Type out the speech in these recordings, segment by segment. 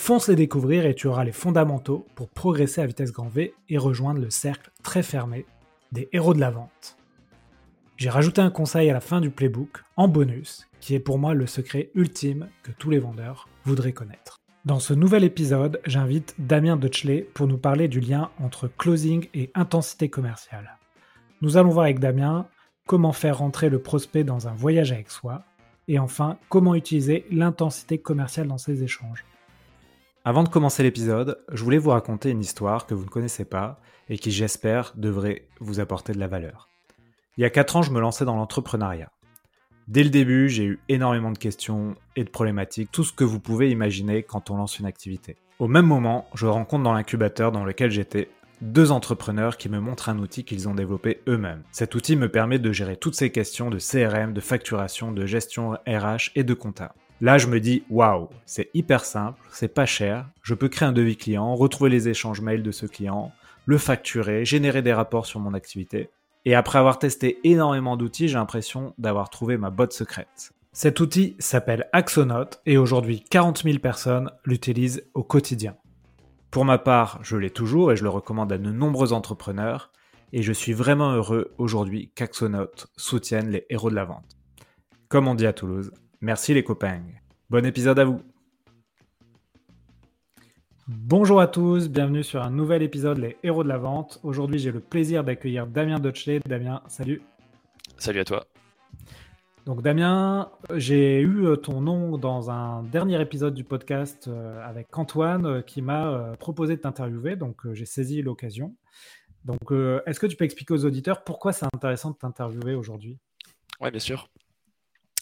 Fonce les découvrir et tu auras les fondamentaux pour progresser à vitesse grand V et rejoindre le cercle très fermé des héros de la vente. J'ai rajouté un conseil à la fin du playbook, en bonus, qui est pour moi le secret ultime que tous les vendeurs voudraient connaître. Dans ce nouvel épisode, j'invite Damien Dutchley pour nous parler du lien entre closing et intensité commerciale. Nous allons voir avec Damien comment faire rentrer le prospect dans un voyage avec soi, et enfin comment utiliser l'intensité commerciale dans ses échanges. Avant de commencer l'épisode, je voulais vous raconter une histoire que vous ne connaissez pas et qui j'espère devrait vous apporter de la valeur. Il y a 4 ans, je me lançais dans l'entrepreneuriat. Dès le début, j'ai eu énormément de questions et de problématiques, tout ce que vous pouvez imaginer quand on lance une activité. Au même moment, je rencontre dans l'incubateur dans lequel j'étais deux entrepreneurs qui me montrent un outil qu'ils ont développé eux-mêmes. Cet outil me permet de gérer toutes ces questions de CRM, de facturation, de gestion RH et de compta. Là, je me dis waouh, c'est hyper simple, c'est pas cher, je peux créer un devis client, retrouver les échanges mails de ce client, le facturer, générer des rapports sur mon activité. Et après avoir testé énormément d'outils, j'ai l'impression d'avoir trouvé ma botte secrète. Cet outil s'appelle Axonote et aujourd'hui 40 000 personnes l'utilisent au quotidien. Pour ma part, je l'ai toujours et je le recommande à de nombreux entrepreneurs et je suis vraiment heureux aujourd'hui qu'Axonote soutienne les héros de la vente. Comme on dit à Toulouse, merci les copains. Bon épisode à vous Bonjour à tous, bienvenue sur un nouvel épisode Les Héros de la Vente. Aujourd'hui, j'ai le plaisir d'accueillir Damien Dutchley. Damien, salut. Salut à toi. Donc Damien, j'ai eu euh, ton nom dans un dernier épisode du podcast euh, avec Antoine euh, qui m'a proposé de t'interviewer, donc j'ai saisi l'occasion. Donc est-ce que tu peux expliquer aux auditeurs pourquoi c'est intéressant de t'interviewer aujourd'hui? Oui, bien sûr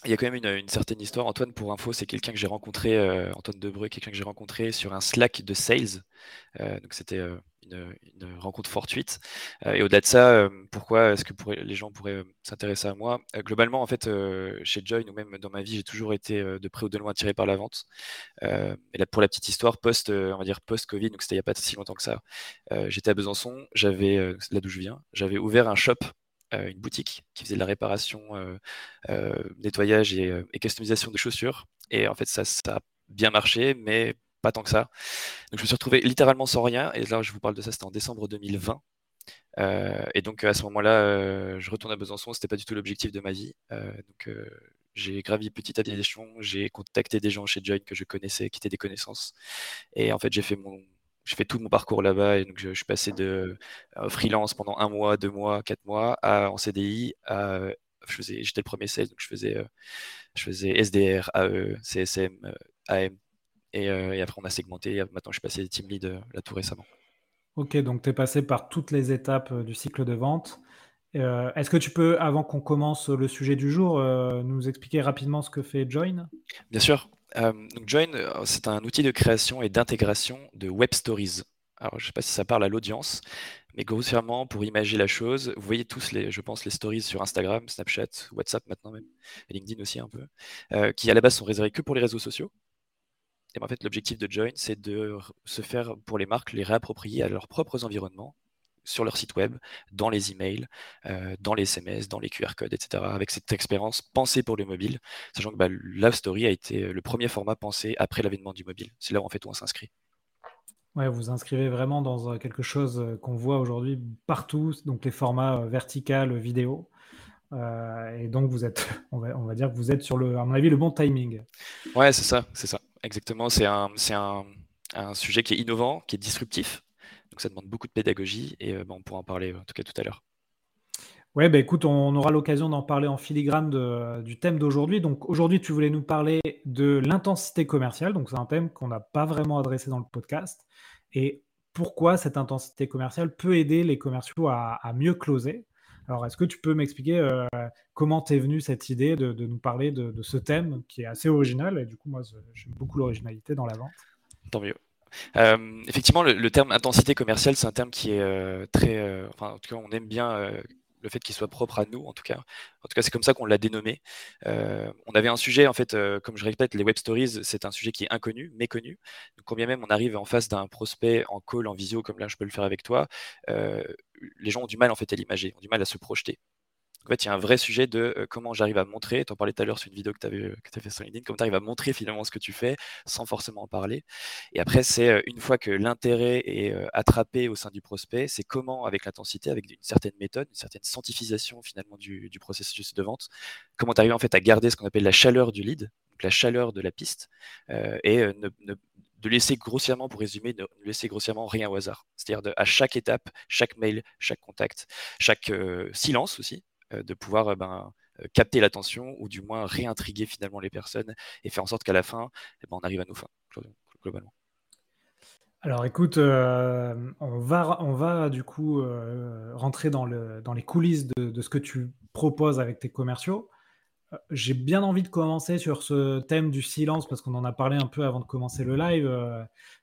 il y a quand même une, certaine histoire. Antoine, pour info, c'est quelqu'un que j'ai rencontré, euh, Antoine Debreu, quelqu'un que j'ai rencontré sur un Slack de sales. Euh, donc c'était euh, une, rencontre fortuite. et au-delà de ça, pourquoi est-ce que les gens pourraient s'intéresser à moi? Globalement, en fait, chez Join ou même dans ma vie, j'ai toujours été de près ou de loin attiré par la vente. et là, pour la petite histoire, post, on va dire post-Covid, donc c'était il n'y a pas si longtemps que ça. J'étais à Besançon, j'avais là d'où je viens, j'avais ouvert un shop une boutique qui faisait de la réparation, euh, euh, nettoyage et, customisation de chaussures. Et en fait, ça, ça a bien marché, mais pas tant que ça. Donc je me suis retrouvé littéralement sans rien. Et là, je vous parle de ça, c'était en décembre 2020. et donc à ce moment-là, je retourne à Besançon. C'était pas du tout l'objectif de ma vie. donc j'ai gravi petit à petit l'échelon. J'ai contacté des gens chez Join que je connaissais, qui étaient des connaissances. Et en fait, j'ai fait mon j'ai fait tout mon parcours là-bas et donc je, suis passé de euh, freelance pendant un mois, deux mois, quatre mois à, en CDI. À, j'étais le premier sales, donc je faisais, euh, je faisais SDR, AE, CSM, euh, AM. Et, après, on a segmenté. maintenant, je suis passé team lead là tout récemment. Ok, donc tu es passé par toutes les étapes du cycle de vente. Est-ce que tu peux, avant qu'on commence le sujet du jour, nous expliquer rapidement ce que fait Join? Bien sûr. Euh, donc Join, euh, c'est un outil de création et d'intégration de web stories. Alors, je ne sais pas si ça parle à l'audience, mais grossièrement, pour imaginer la chose, vous voyez tous, les, je pense, les stories sur Instagram, Snapchat, WhatsApp maintenant même, LinkedIn aussi un peu, euh, qui à la base sont réservés que pour les réseaux sociaux. Et en fait, l'objectif de Join, c'est de se faire, pour les marques, les réapproprier à leurs propres environnements sur leur site web, dans les emails, euh, dans les SMS, dans les QR codes, etc. Avec cette expérience pensée pour le mobile, sachant que bah, Love Story a été le premier format pensé après l'avènement du mobile. C'est là où en fait on s'inscrit. Ouais, vous inscrivez vraiment dans euh, quelque chose euh, qu'on voit aujourd'hui partout, donc les formats vertical, vidéo. et donc vous êtes, on va, on va, dire que vous êtes sur le, à mon avis, le bon timing. Ouais, c'est ça, c'est ça, exactement. C'est un, un, un sujet qui est innovant, qui est disruptif, donc ça demande beaucoup de pédagogie et euh, bah, on pourra en parler en tout cas tout à l'heure. Ouais, bah écoute, on aura l'occasion d'en parler en filigrane du thème d'aujourd'hui. Donc aujourd'hui, tu voulais nous parler de l'intensité commerciale. Donc c'est un thème qu'on n'a pas vraiment adressé dans le podcast. Et pourquoi cette intensité commerciale peut aider les commerciaux à, mieux closer? Alors est-ce que tu peux m'expliquer euh, comment t'es venue cette idée de, nous parler de, de, ce thème qui est assez original? Et du coup, moi, j'aime beaucoup l'originalité dans la vente. Tant mieux. Effectivement, le, terme intensité commerciale, c'est un terme qui est très. enfin, en tout cas, on aime bien le fait qu'il soit propre à nous, en tout cas. En tout cas, c'est comme ça qu'on l'a dénommé. Euh, on avait un sujet, en fait, euh, comme je répète, les web stories, c'est un sujet qui est inconnu, méconnu. Donc, quand bien même on arrive en face d'un prospect en call, en visio, comme là je peux le faire avec toi, euh, les gens ont du mal en fait à l'imager, ont du mal à se projeter. En fait, il y a un vrai sujet de euh, comment j'arrive à montrer, tu en parlais tout à l'heure sur une vidéo que tu euh, as fait sur LinkedIn, comment tu arrives à montrer finalement ce que tu fais sans forcément en parler. Et après, c'est euh, une fois que l'intérêt est attrapé au sein du prospect, c'est comment, avec l'intensité, avec une certaine méthode, une certaine sanctification finalement du, processus de vente, comment tu arrives en fait à garder ce qu'on appelle la chaleur du lead, donc la chaleur de la piste, et de laisser grossièrement, pour résumer, de laisser grossièrement rien au hasard. C'est-à-dire à chaque étape, chaque mail, chaque contact, chaque silence aussi, de pouvoir euh, ben, euh, capter l'attention ou du moins réintriguer finalement les personnes et faire en sorte qu'à la fin, eh ben, on arrive à nos fins, globalement. Alors écoute, on, va, on va du coup rentrer dans, le, dans les coulisses de, ce que tu proposes avec tes commerciaux. J'ai bien envie de commencer sur ce thème du silence parce qu'on en a parlé un peu avant de commencer le live.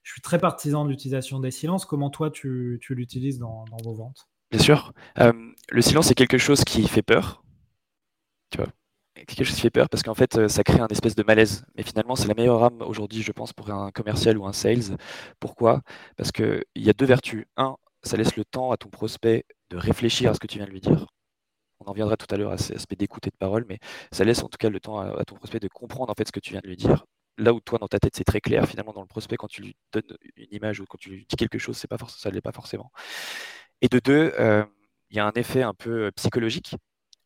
je suis très partisan de l'utilisation des silences. Comment toi tu, l'utilises dans, vos ventes? Bien sûr. Euh, le silence, c'est quelque chose qui fait peur. Tu vois quelque chose qui fait peur parce qu'en fait, euh, ça crée un espèce de malaise. Mais finalement, c'est la meilleure arme aujourd'hui, je pense, pour un commercial ou un sales. Pourquoi? Parce qu'il y a deux vertus. Un, ça laisse le temps à ton prospect de réfléchir à ce que tu viens de lui dire. On en viendra tout à l'heure à cet aspect d'écoute et de parole, mais ça laisse en tout cas le temps à, ton prospect de comprendre en fait ce que tu viens de lui dire. Là où toi, dans ta tête, c'est très clair, finalement, dans le prospect, quand tu lui donnes une image ou quand tu lui dis quelque chose, c'est pas ça ne l'est pas forcément. Et de deux, euh, il y a un effet un peu euh, psychologique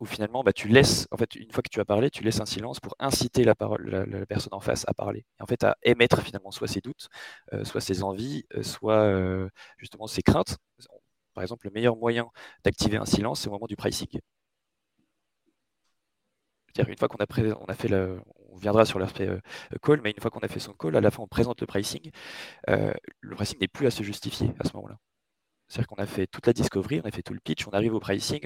où finalement bah, tu laisses, une fois que tu as parlé, tu laisses un silence pour inciter la, personne en face à parler. Et en fait, à émettre finalement soit ses doutes, euh, soit ses envies, soit justement ses craintes. Par exemple, le meilleur moyen d'activer un silence, c'est au moment du pricing. Une fois qu'on a, fait on viendra sur l'aspect call, mais une fois qu'on a fait son call, à la fin on présente le pricing. le pricing n'est plus à se justifier à ce moment-là. C'est-à-dire qu'on a fait toute la discovery, on a fait tout le pitch, on arrive au pricing.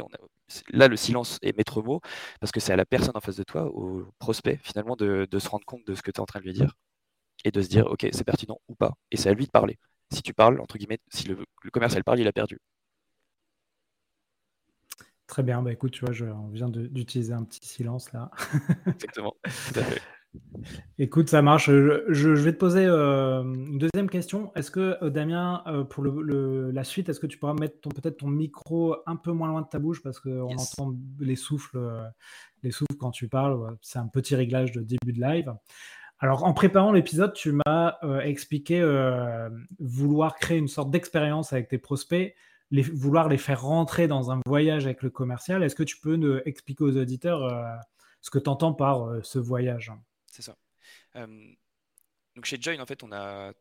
Là, le silence est maître mot parce que c'est à la personne en face de toi, au prospect, finalement, de, se rendre compte de ce que tu es en train de lui dire et de se dire, OK, c'est pertinent ou pas. Et c'est à lui de parler. Si tu parles, entre guillemets, si le, commercial parle, il a perdu. Très bien, bah écoute, tu vois, je, on vient d'utiliser un petit silence là. Exactement, tout à fait. Écoute, ça marche. Je, vais te poser euh, une deuxième question. Est-ce que, euh, Damien, euh, pour la suite, est-ce que tu pourras mettre peut-être ton micro un peu moins loin de ta bouche parce qu'on entend les souffles, les souffles quand tu parles. C'est un petit réglage de début de live. Alors, en préparant l'épisode, tu m'as expliqué vouloir créer une sorte d'expérience avec tes prospects, vouloir les faire rentrer dans un voyage avec le commercial. Est-ce que tu peux nous expliquer aux auditeurs ce que tu entends par ce voyage? C'est ça. donc chez Join, en fait, on a.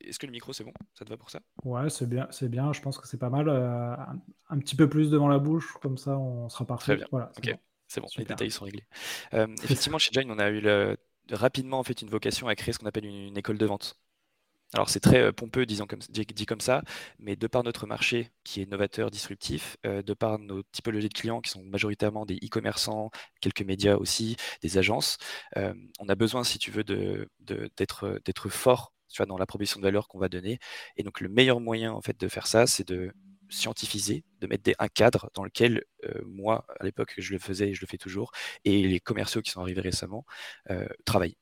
Est-ce que le micro c'est bon? Ça te va pour ça? Ouais, c'est bien, c'est bien. Je pense que c'est pas mal. Euh, un, petit peu plus devant la bouche, comme ça, on sera parfait. Très bien. Voilà, ok, c'est bon. Les détails sont réglés. effectivement, chez Join, on a eu le, rapidement en fait une vocation à créer ce qu'on appelle une école de vente. Alors c'est très euh, pompeux comme, dit, comme ça, mais de par notre marché qui est novateur, disruptif, euh, de par nos typologies de clients qui sont majoritairement des e-commerçants, quelques médias aussi, des agences, euh, on a besoin, si tu veux, d'être fort dans la proposition de valeur qu'on va donner. Et donc le meilleur moyen en fait de faire ça, c'est de scientifiser, de mettre un cadre dans lequel moi, à l'époque, je le faisais et je le fais toujours, et les commerciaux qui sont arrivés récemment travaillent.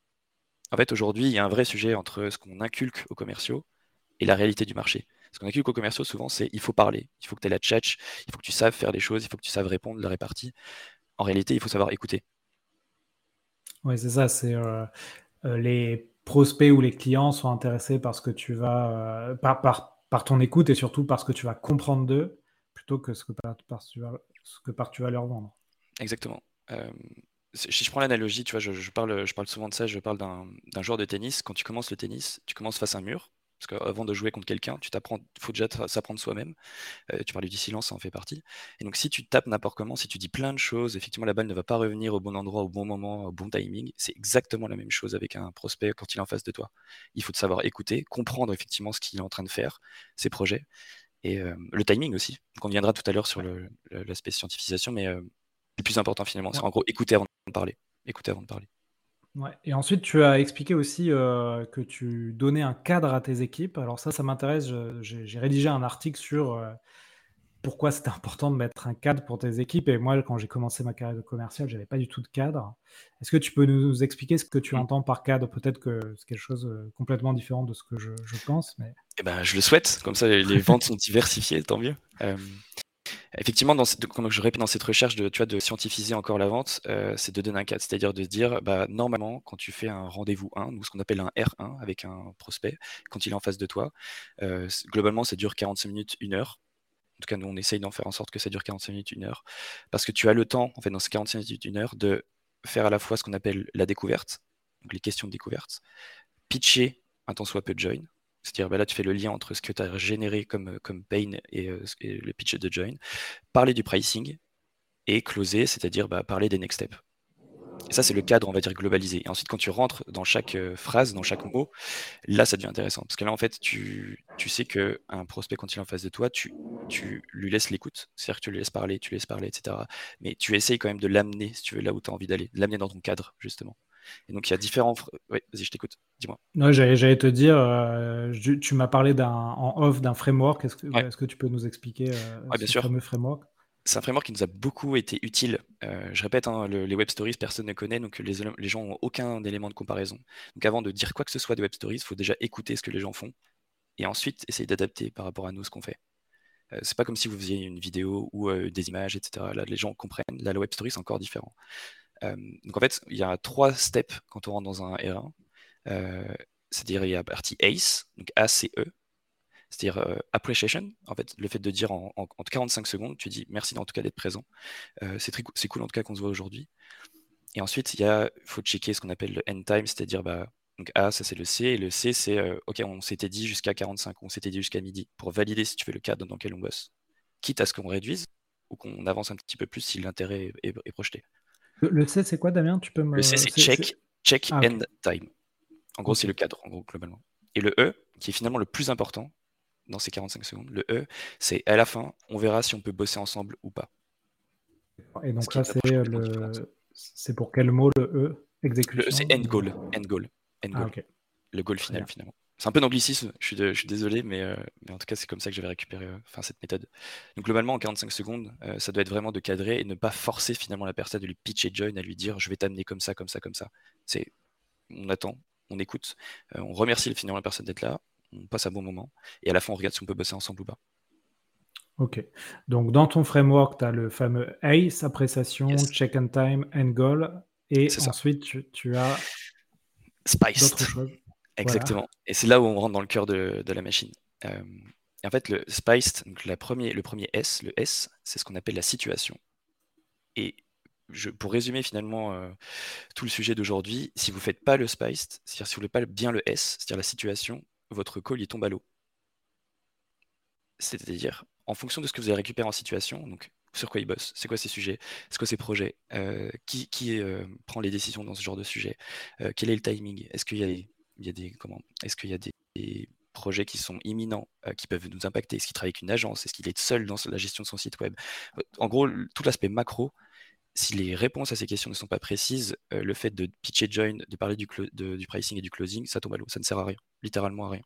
En fait, aujourd'hui, il y a un vrai sujet entre ce qu'on inculque aux commerciaux et la réalité du marché. Ce qu'on inculque aux commerciaux, souvent, c'est il faut parler, il faut que tu aies la tchatch, il faut que tu saves faire les choses, il faut que tu saves répondre, la répartie. En réalité, il faut savoir écouter. Oui, c'est ça. C'est euh, euh, les prospects ou les clients sont intéressés par ce que tu vas, euh, par, par, ton écoute et surtout par ce que tu vas comprendre d'eux, plutôt que ce que par, ce que par tu vas leur vendre. Exactement si je prends l'analogie, tu vois, je, parle, je parle souvent de ça, je parle d'un joueur de tennis. Quand tu commences le tennis, tu commences face à un mur. Parce qu'avant de jouer contre quelqu'un, tu t'apprends, faut déjà s'apprendre soi-même. Euh, tu parlais du silence, ça en fait partie. Et donc, si tu tapes n'importe comment, si tu dis plein de choses, effectivement, la balle ne va pas revenir au bon endroit, au bon moment, au bon timing. C'est exactement la même chose avec un prospect quand il est en face de toi. Il faut savoir écouter, comprendre effectivement ce qu'il est en train de faire, ses projets, et euh, le timing aussi. Donc, on viendra tout à l'heure sur l'aspect scientifisation, mais euh, le plus important finalement, c'est en gros écouter avant de parler. Écouter avant de parler. Ouais. Et ensuite, tu as expliqué aussi euh, que tu donnais un cadre à tes équipes. Alors ça, ça m'intéresse. J'ai rédigé un article sur euh, pourquoi c'était important de mettre un cadre pour tes équipes. Et moi, quand j'ai commencé ma carrière de commercial, j'avais pas du tout de cadre. Est-ce que tu peux nous expliquer ce que tu mmh. entends par cadre? Peut-être que c'est quelque chose euh, complètement différent de ce que je, pense. Mais... Eh ben, je le souhaite. Comme ça, les ventes sont diversifiées, tant mieux. Effectivement, dans comme je répète dans cette recherche de, tu scientifiser encore la vente, euh, c'est de donner un cadre, c'est-à-dire de dire, bah, normalement, quand tu fais un rendez-vous 1, ou ce qu'on appelle un R1 avec un prospect, quand il est en face de toi, euh, globalement, ça dure 45 minutes, une heure. En tout cas, nous, on essaye d'en faire en sorte que ça dure 45 minutes, une heure, parce que tu as le temps, en fait, dans ces 45 minutes, une heure, de faire à la fois ce qu'on appelle la découverte, donc les questions de découverte, pitcher un tant soit peu join, c'est-à-dire, bah là, tu fais le lien entre ce que tu as généré comme, euh, pain euh, et, le pitch de join, parler du pricing et closer, c'est-à-dire bah, parler des next steps. Ça, c'est le cadre, on va dire, globalisé. Et ensuite, quand tu rentres dans chaque euh, phrase, dans chaque mot, là, ça devient intéressant. Parce que là, en fait, tu, tu sais qu'un prospect, quand il est en face de toi, tu, tu lui laisses l'écoute. C'est-à-dire que tu le laisses parler, tu le laisses parler, etc. Mais tu essayes quand même de l'amener, si tu veux, là où tu as envie d'aller, de l'amener dans ton cadre, justement. Et donc, il y a différents. Oui, vas-y, je t'écoute. Dis-moi. Non, j'allais te dire, euh, tu m'as parlé en off d'un framework. Est-ce que, que, tu peux nous expliquer euh, ce fameux framework? C'est un framework qui nous a beaucoup été utile. Euh, je répète, hein, les web stories, personne ne connaît, donc les, les gens n'ont aucun élément de comparaison. Donc avant de dire quoi que ce soit des web stories, il faut déjà écouter ce que les gens font et ensuite essayer d'adapter par rapport à nous ce qu'on fait. Euh, c'est pas comme si vous faisiez une vidéo ou euh, des images, etc. Là, les gens comprennent. Là, la web story, c'est encore différent. Euh, donc en fait, il y a trois steps quand on rentre dans un R1. Euh, c'est-à-dire il y a la partie ACE, donc ACE, c'est-à-dire euh, appreciation, en fait, le fait de dire en, 45 secondes, tu dis merci en tout cas d'être présent. c'est cool en tout cas qu'on se voit aujourd'hui. Et ensuite, il faut checker ce qu'on appelle le end time, c'est-à-dire bah, donc A, ça c'est le C, et le C c'est OK, on s'était dit jusqu'à 45, on s'était dit jusqu'à midi, pour valider si tu veux le cadre dans lequel on bosse. Quitte à ce qu'on réduise ou qu'on avance un petit peu plus si l'intérêt est projeté. Le, C, c'est quoi, Damien? Tu peux me... Le C, c'est check, check ah, end time. En gros, c'est le cadre, en gros, globalement. Et le E, qui est finalement le plus important dans ces 45 secondes, le E, c'est à la fin, on verra si on peut bosser ensemble ou pas. Et donc ça, c'est le... C'est pour quel mot le E? Exécution c'est end goal. End goal. End ah, goal. Le goal final, finalement. C'est un peu d'anglicisme, je suis, je suis désolé, mais, euh, mais, en tout cas, c'est comme ça que j'avais récupéré euh, cette méthode. Donc, globalement, en 45 secondes, euh, ça doit être vraiment de cadrer et ne pas forcer finalement la personne à lui pitcher join, à lui dire je vais t'amener comme ça, comme ça, comme ça. C'est on attend, on écoute, on remercie finalement la personne d'être là, on passe un bon moment et à la fin, on regarde si on peut bosser ensemble ou pas. Ok. Donc, dans ton framework, tu as le fameux ACE, appréciation, check and time, end goal. Et ensuite, tu, tu, as Spiced. Exactement. Et c'est là où on rentre dans le cœur de, la machine. Euh, en fait, le spiced, donc premier, le premier S, le S, c'est ce qu'on appelle la situation. Et pour résumer finalement euh, tout le sujet d'aujourd'hui, si vous ne faites pas le spiced, c'est-à-dire si vous ne pas bien le S, c'est-à-dire la situation, votre call il tombe à l'eau. C'est-à-dire, en fonction de ce que vous avez récupéré en situation, donc sur quoi il bosse, c'est quoi ses sujets, c'est quoi ses projets, euh, qui, prend les décisions dans ce genre de sujet, quel est le timing, est-ce qu'il y a il y a des comment Est-ce qu'il y a des, projets qui sont imminents, euh, qui peuvent nous impacter? Est-ce qu'il travaille avec une agence? Est-ce qu'il est seul dans la gestion de son site web? En gros, tout l'aspect macro. Si les réponses à ces questions ne sont pas précises, euh, le fait de pitcher join, de parler du, du pricing et du closing, ça tombe à l'eau. Ça ne sert à rien, littéralement à rien.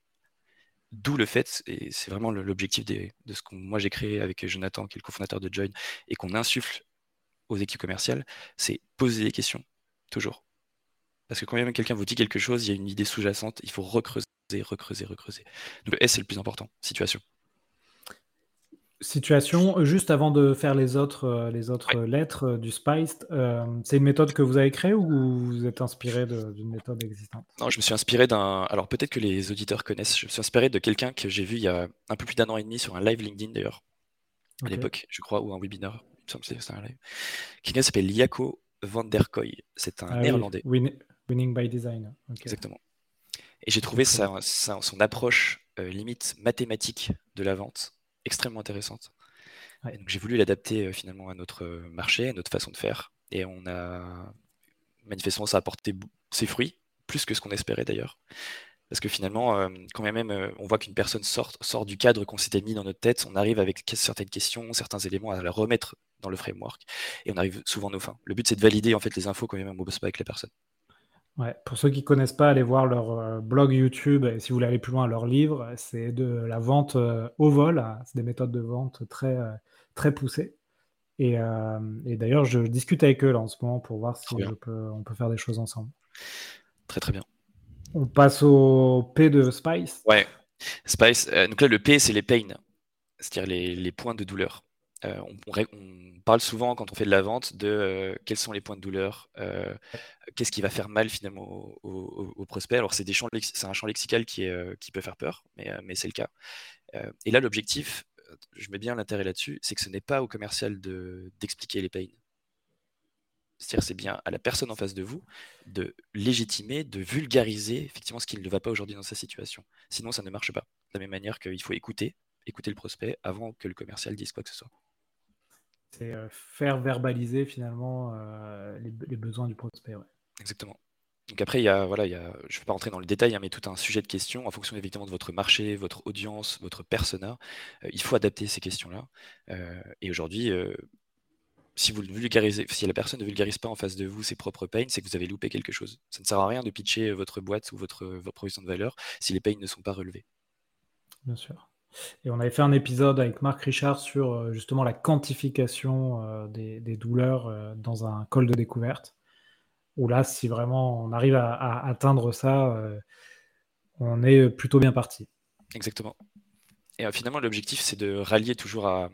D'où le fait, et c'est vraiment l'objectif de ce que moi j'ai créé avec Jonathan, qui est le cofondateur de Join, et qu'on insuffle aux équipes commerciales, c'est poser des questions, toujours. Parce que quand même quelqu'un vous dit quelque chose, il y a une idée sous-jacente, il faut recreuser, recreuser, recreuser. Donc le S, c'est le plus important, situation. Situation, juste avant de faire les autres, euh, les autres lettres euh, du Spice, euh, c'est une méthode que vous avez créée ou vous êtes inspiré d'une méthode existante? Non, je me suis inspiré d'un. Alors peut-être que les auditeurs connaissent. Je me suis inspiré de quelqu'un que j'ai vu il y a un peu plus d'un an et demi sur un live LinkedIn d'ailleurs, à l'époque, je crois, ou un webinaire. Il me semble que c'était un live. Quelqu'un s'appelle Liako van der Koy. C'est un ah néerlandais. Oui, Winning by design. Exactement. Et j'ai trouvé sa, son approche euh, limite mathématique de la vente extrêmement intéressante. donc j'ai voulu l'adapter euh, finalement à notre euh, marché, à notre façon de faire. Et on a manifestement ça a apporté ses fruits, plus que ce qu'on espérait d'ailleurs. Parce que finalement, quand même, on voit qu'une personne sort, sort du cadre qu'on s'était mis dans notre tête, on arrive avec certaines questions, certains éléments à la remettre dans le framework, et on arrive souvent à nos fins. Le but, c'est de valider en fait les infos quand même on ne bosse pas avec la personne. Ouais, pour ceux qui connaissent pas, allez voir leur euh, blog YouTube et si vous voulez aller plus loin, leur livre. C'est de la vente euh, au vol. Hein. C'est des méthodes de vente très, euh, très poussées. Et, et d'ailleurs, je discute avec eux là en ce moment pour voir si je peux, on peut faire des choses ensemble. Très très bien. On passe au P de Spice. Ouais. Spice. donc là, le P, c'est les pains, c'est-à-dire les, les points de douleur. Euh, on, parle souvent quand on fait de la vente de euh, quels sont les points de douleur, euh, qu'est-ce qui va faire mal finalement au, prospect. Alors c'est un champ lexical qui, peut faire peur, mais, c'est le cas. et là l'objectif, je mets bien l'intérêt là-dessus, c'est que ce n'est pas au commercial d'expliquer les pains. C'est-à-dire c'est bien à la personne en face de vous de légitimer, de vulgariser effectivement ce qui ne va pas aujourd'hui dans sa situation. Sinon ça ne marche pas. De la même manière qu'il faut écouter, écouter le prospect avant que le commercial dise quoi que ce soit. C'est euh, faire verbaliser finalement euh, les, besoins du prospect. Exactement. Donc après, il y a, voilà, il y a, je ne vais pas rentrer dans le détail, hein, mais tout un sujet de questions en fonction évidemment de votre marché, votre audience, votre persona. Euh, il faut adapter ces questions-là. et aujourd'hui, si vous vulgarisez, si la personne ne vulgarise pas en face de vous ses propres pains, c'est que vous avez loupé quelque chose. Ça ne sert à rien de pitcher votre boîte ou votre, votre provision de valeur si les pains ne sont pas relevés. Bien sûr. Et on avait fait un épisode avec Marc Richard sur euh, justement la quantification euh, des, douleurs euh, dans un col de découverte. Où là, si vraiment on arrive à, atteindre ça, on est plutôt bien parti. Exactement. Et finalement, l'objectif, c'est de rallier toujours à.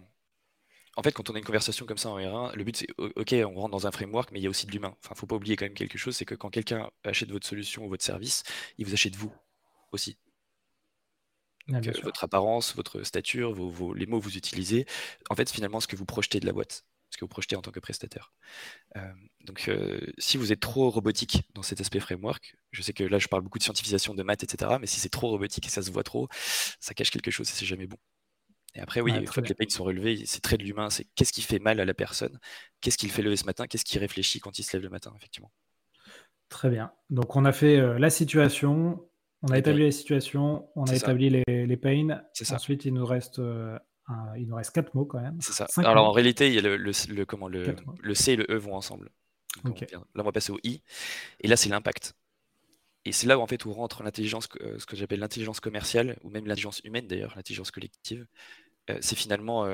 En fait, quand on a une conversation comme ça en R1, le but, c'est OK, on rentre dans un framework, mais il y a aussi de l'humain. Enfin, faut pas oublier quand même quelque chose, c'est que quand quelqu'un achète votre solution ou votre service, il vous achète vous aussi. Ah, euh, votre apparence, votre stature, les mots que vous utilisez, en fait, finalement, ce que vous projetez de la boîte, ce que vous projetez en tant que prestataire. Euh, donc, euh, si vous êtes trop robotique dans cet aspect framework, je sais que là, je parle beaucoup de scientification, de maths, etc., mais si c'est trop robotique et ça se voit trop, ça cache quelque chose et c'est jamais bon. Et après, oui, une fois que les payes sont relevés, c'est très de l'humain, c'est qu'est-ce qui fait mal à la personne, qu'est-ce qu'il fait lever ce matin, qu'est-ce qui réfléchit quand il se lève le matin, effectivement. Très bien. Donc, on a fait la situation, on a établi la situation, on a établi les, les pains. Ensuite, il nous reste euh, il nous reste quatre mots quand même. C'est ça. Alors en réalité, il y a le, le, comment, le, le, C et le E vont ensemble. là, on va passer au I. Et là, c'est l'impact. Et c'est là où en fait où rentre l'intelligence, euh, ce que j'appelle l'intelligence commerciale, ou même l'intelligence humaine d'ailleurs, l'intelligence collective. Euh, c'est finalement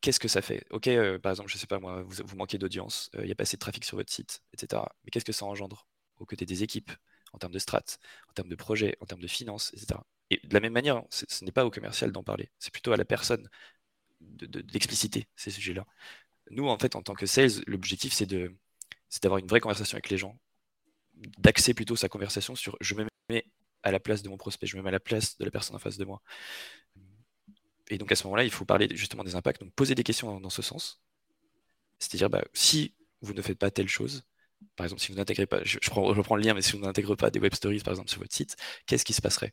qu'est-ce que ça fait? Ok, par exemple, je sais pas moi, vous, vous manquez d'audience, il n'y a pas assez de trafic sur votre site, etc. Mais qu'est-ce que ça engendre? Aux côtés des équipes, en termes de strat, en termes de projet, en termes de finances, etc. Et de la même manière, ce n'est pas au commercial d'en parler, c'est plutôt à la personne d'expliciter de, ces sujets-là. Nous, en fait, en tant que sales, l'objectif, c'est d'avoir une vraie conversation avec les gens, d'axer plutôt sa conversation sur je me mets à la place de mon prospect, je me mets à la place de la personne en face de moi. Et donc à ce moment-là, il faut parler justement des impacts, donc poser des questions dans, ce sens. C'est-à-dire, bah, si vous ne faites pas telle chose, par exemple, si vous n'intégrez pas, je, reprends le lien, mais si vous n'intégrez pas des web stories, par exemple, sur votre site, qu'est-ce qui se passerait?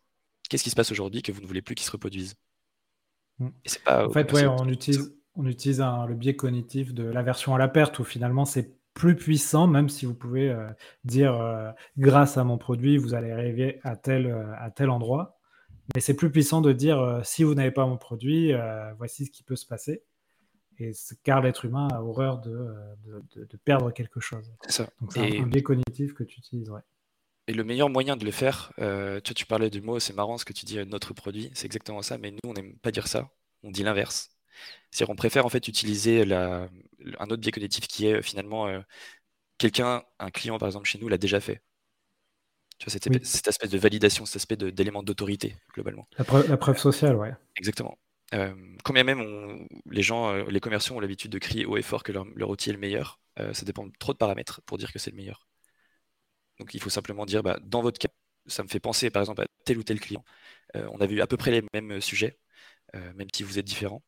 Qu'est-ce qui se passe aujourd'hui que vous ne voulez plus qu'il se reproduise mm. En fait, ouais, on utilise, on utilise le biais cognitif de l'aversion à la perte, où finalement c'est plus puissant, même si vous pouvez euh, dire euh, grâce à mon produit, vous allez arriver à tel, euh, à tel endroit. Mais c'est plus puissant de dire si vous n'avez pas mon produit, voici ce qui peut se passer et car l'être humain a horreur de, de, de, perdre quelque chose. C'est ça. Donc c'est un, biais cognitif que tu utilises, ouais. Et le meilleur moyen de le faire, euh, tu, tu parlais du mot, c'est marrant ce que tu dis, euh, notre produit, c'est exactement ça, mais nous, on n'aime pas dire ça, on dit l'inverse. C'est-à-dire qu'on préfère en fait utiliser la, un autre biais cognitif qui est finalement euh, quelqu'un, un client par exemple chez nous, l'a déjà fait. Tu vois, cette, cette aspect de validation, cet aspect d'élément d'autorité, globalement. La preuve, la preuve sociale, ouais. Exactement. Euh, combien même les gens, euh, les commerciaux ont l'habitude de crier haut et fort que leur, outil est le meilleur, euh, ça dépend de trop de paramètres pour dire que c'est le meilleur. Donc il faut simplement dire, bah, dans votre cas, ça me fait penser par exemple à tel ou tel client. on avait eu à peu près les mêmes sujets, même si vous êtes différents.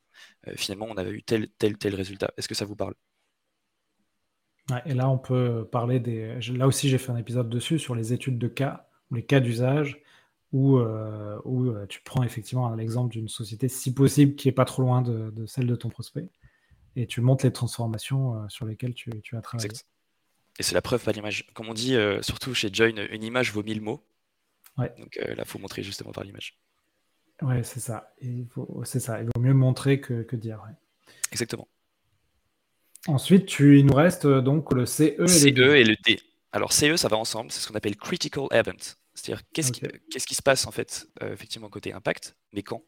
finalement, on avait eu tel, tel, tel résultat. Est-ce que ça vous parle? Et là, on peut parler des. Là aussi, j'ai fait un épisode dessus sur les études de cas les cas d'usage où, euh, euh, tu prends effectivement l'exemple d'une société, si possible, qui est pas trop loin de, celle de ton prospect, et tu montres les transformations euh, sur lesquelles tu, as travaillé. Et c'est la preuve par l'image. Comme on dit, surtout chez Join, une image vaut mille mots. Donc là, il faut montrer justement par l'image. Ouais, c'est ça. C'est ça. Il vaut mieux montrer que, dire. Exactement. Ensuite, tu, il nous reste donc le CE et le D. et le D. Alors CE, ça va ensemble, c'est ce qu'on appelle critical event. C'est-à-dire qu'est-ce qui, qui, se passe en fait, euh, effectivement, côté impact, mais quand?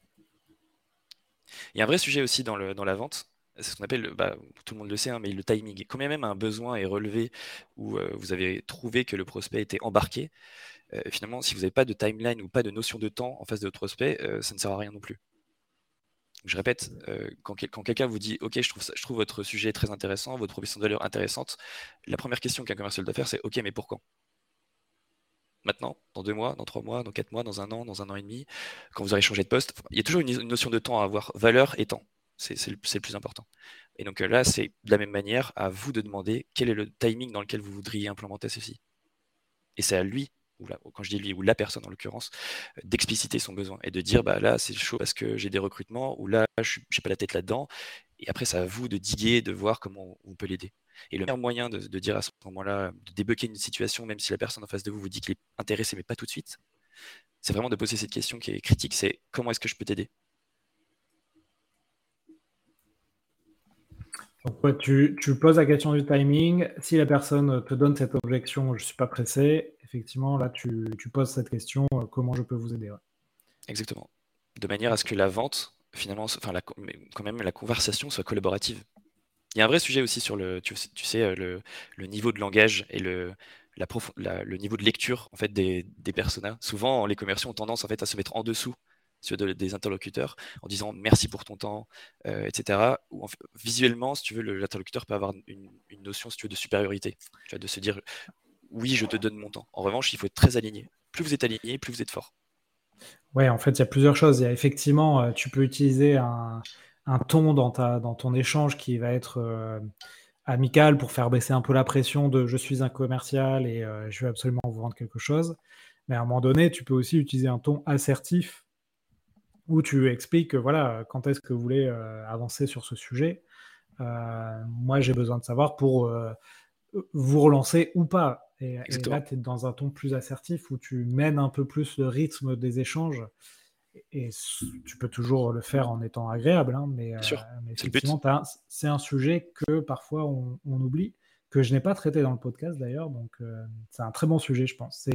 Il y a un vrai sujet aussi dans, le, dans la vente, c'est ce qu'on appelle, bah, tout le monde le sait, hein, mais le timing. Quand même un besoin est relevé ou euh, vous avez trouvé que le prospect était embarqué, euh, finalement, si vous n'avez pas de timeline ou pas de notion de temps en face de votre prospect, ça ne sert à rien non plus. Je répète, quand, quelqu'un vous dit OK, je trouve, je trouve votre sujet très intéressant, votre proposition de valeur intéressante, la première question qu'un commercial doit faire, c'est OK, mais pourquoi? Maintenant, dans deux mois, dans trois mois, dans quatre mois, dans un an, dans un an et demi, quand vous aurez changé de poste. Il y a toujours une notion de temps à avoir, valeur et temps. C'est le, plus important. Et donc euh, là, c'est de la même manière à vous de demander quel est le timing dans lequel vous voudriez implémenter ceci. Et c'est à lui, ou quand je dis lui, ou la personne en l'occurrence, d'expliciter son besoin et de dire bah là c'est chaud parce que j'ai des recrutements, ou là je n'ai pas la tête là-dedans. Et après, c'est à vous de diguer, de voir comment on peut l'aider. Et le meilleur moyen de, dire à ce moment-là, de débloquer une situation, même si la personne en face de vous vous dit qu'il est intéressé, mais pas tout de suite, c'est vraiment de poser cette question qui est critique, c'est comment est-ce que je peux t'aider? Donc, tu, poses la question du timing. Si la personne te donne cette objection, je ne suis pas pressé, effectivement, là, tu, poses cette question, euh, comment je peux vous aider Exactement. De manière à ce que la vente, finalement, enfin, quand même, la conversation soit collaborative. Il y a un vrai sujet aussi sur le, tu, sais, euh, le, niveau de langage et le, la, le niveau de lecture en fait des, des personas. Souvent, les commerciaux ont tendance en fait à se mettre en dessous des interlocuteurs en disant merci pour ton temps, euh, etc. Ou visuellement, si tu veux, l'interlocuteur peut avoir une, notion, si tu veux, de supériorité, de se dire oui, je te donne mon temps. En revanche, il faut être très aligné. Plus vous êtes aligné, plus vous êtes fort. Ouais, en fait, il y a plusieurs choses. Il effectivement, euh, tu peux utiliser un, un ton dans, ta, dans ton échange qui va être euh, amical pour faire baisser un peu la pression de je suis un commercial et euh, je vais absolument vous vendre quelque chose. Mais à un moment donné, tu peux aussi utiliser un ton assertif où tu expliques voilà, quand est-ce que vous voulez euh, avancer sur ce sujet. moi, j'ai besoin de savoir pour vous relancer ou pas. Et, et là, tu es dans un ton plus assertif où tu mènes un peu plus le rythme des échanges et tu peux toujours le faire en étant agréable, hein, mais, euh, effectivement, c'est un sujet que parfois on, oublie, que je n'ai pas traité dans le podcast d'ailleurs, donc euh, c'est un très bon sujet, je pense.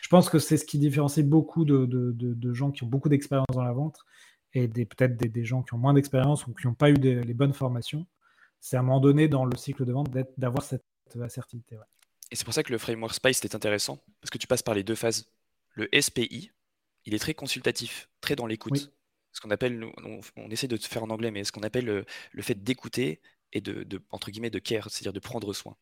Je pense que c'est ce qui différencie beaucoup de, de, de, gens qui ont beaucoup d'expérience dans la vente et peut-être des, des, gens qui ont moins d'expérience ou qui n'ont pas eu les bonnes formations. C'est à un moment donné dans le cycle de vente d'avoir cette assertivité. Et c'est pour ça que le framework Spice est intéressant, parce que tu passes par les deux phases. Le SPI, il est très consultatif, très dans l'écoute. Ce qu'on appelle, on, essaie de faire en anglais, mais ce qu'on appelle le, fait d'écouter et de, entre guillemets, de care, c'est-à-dire de prendre soin.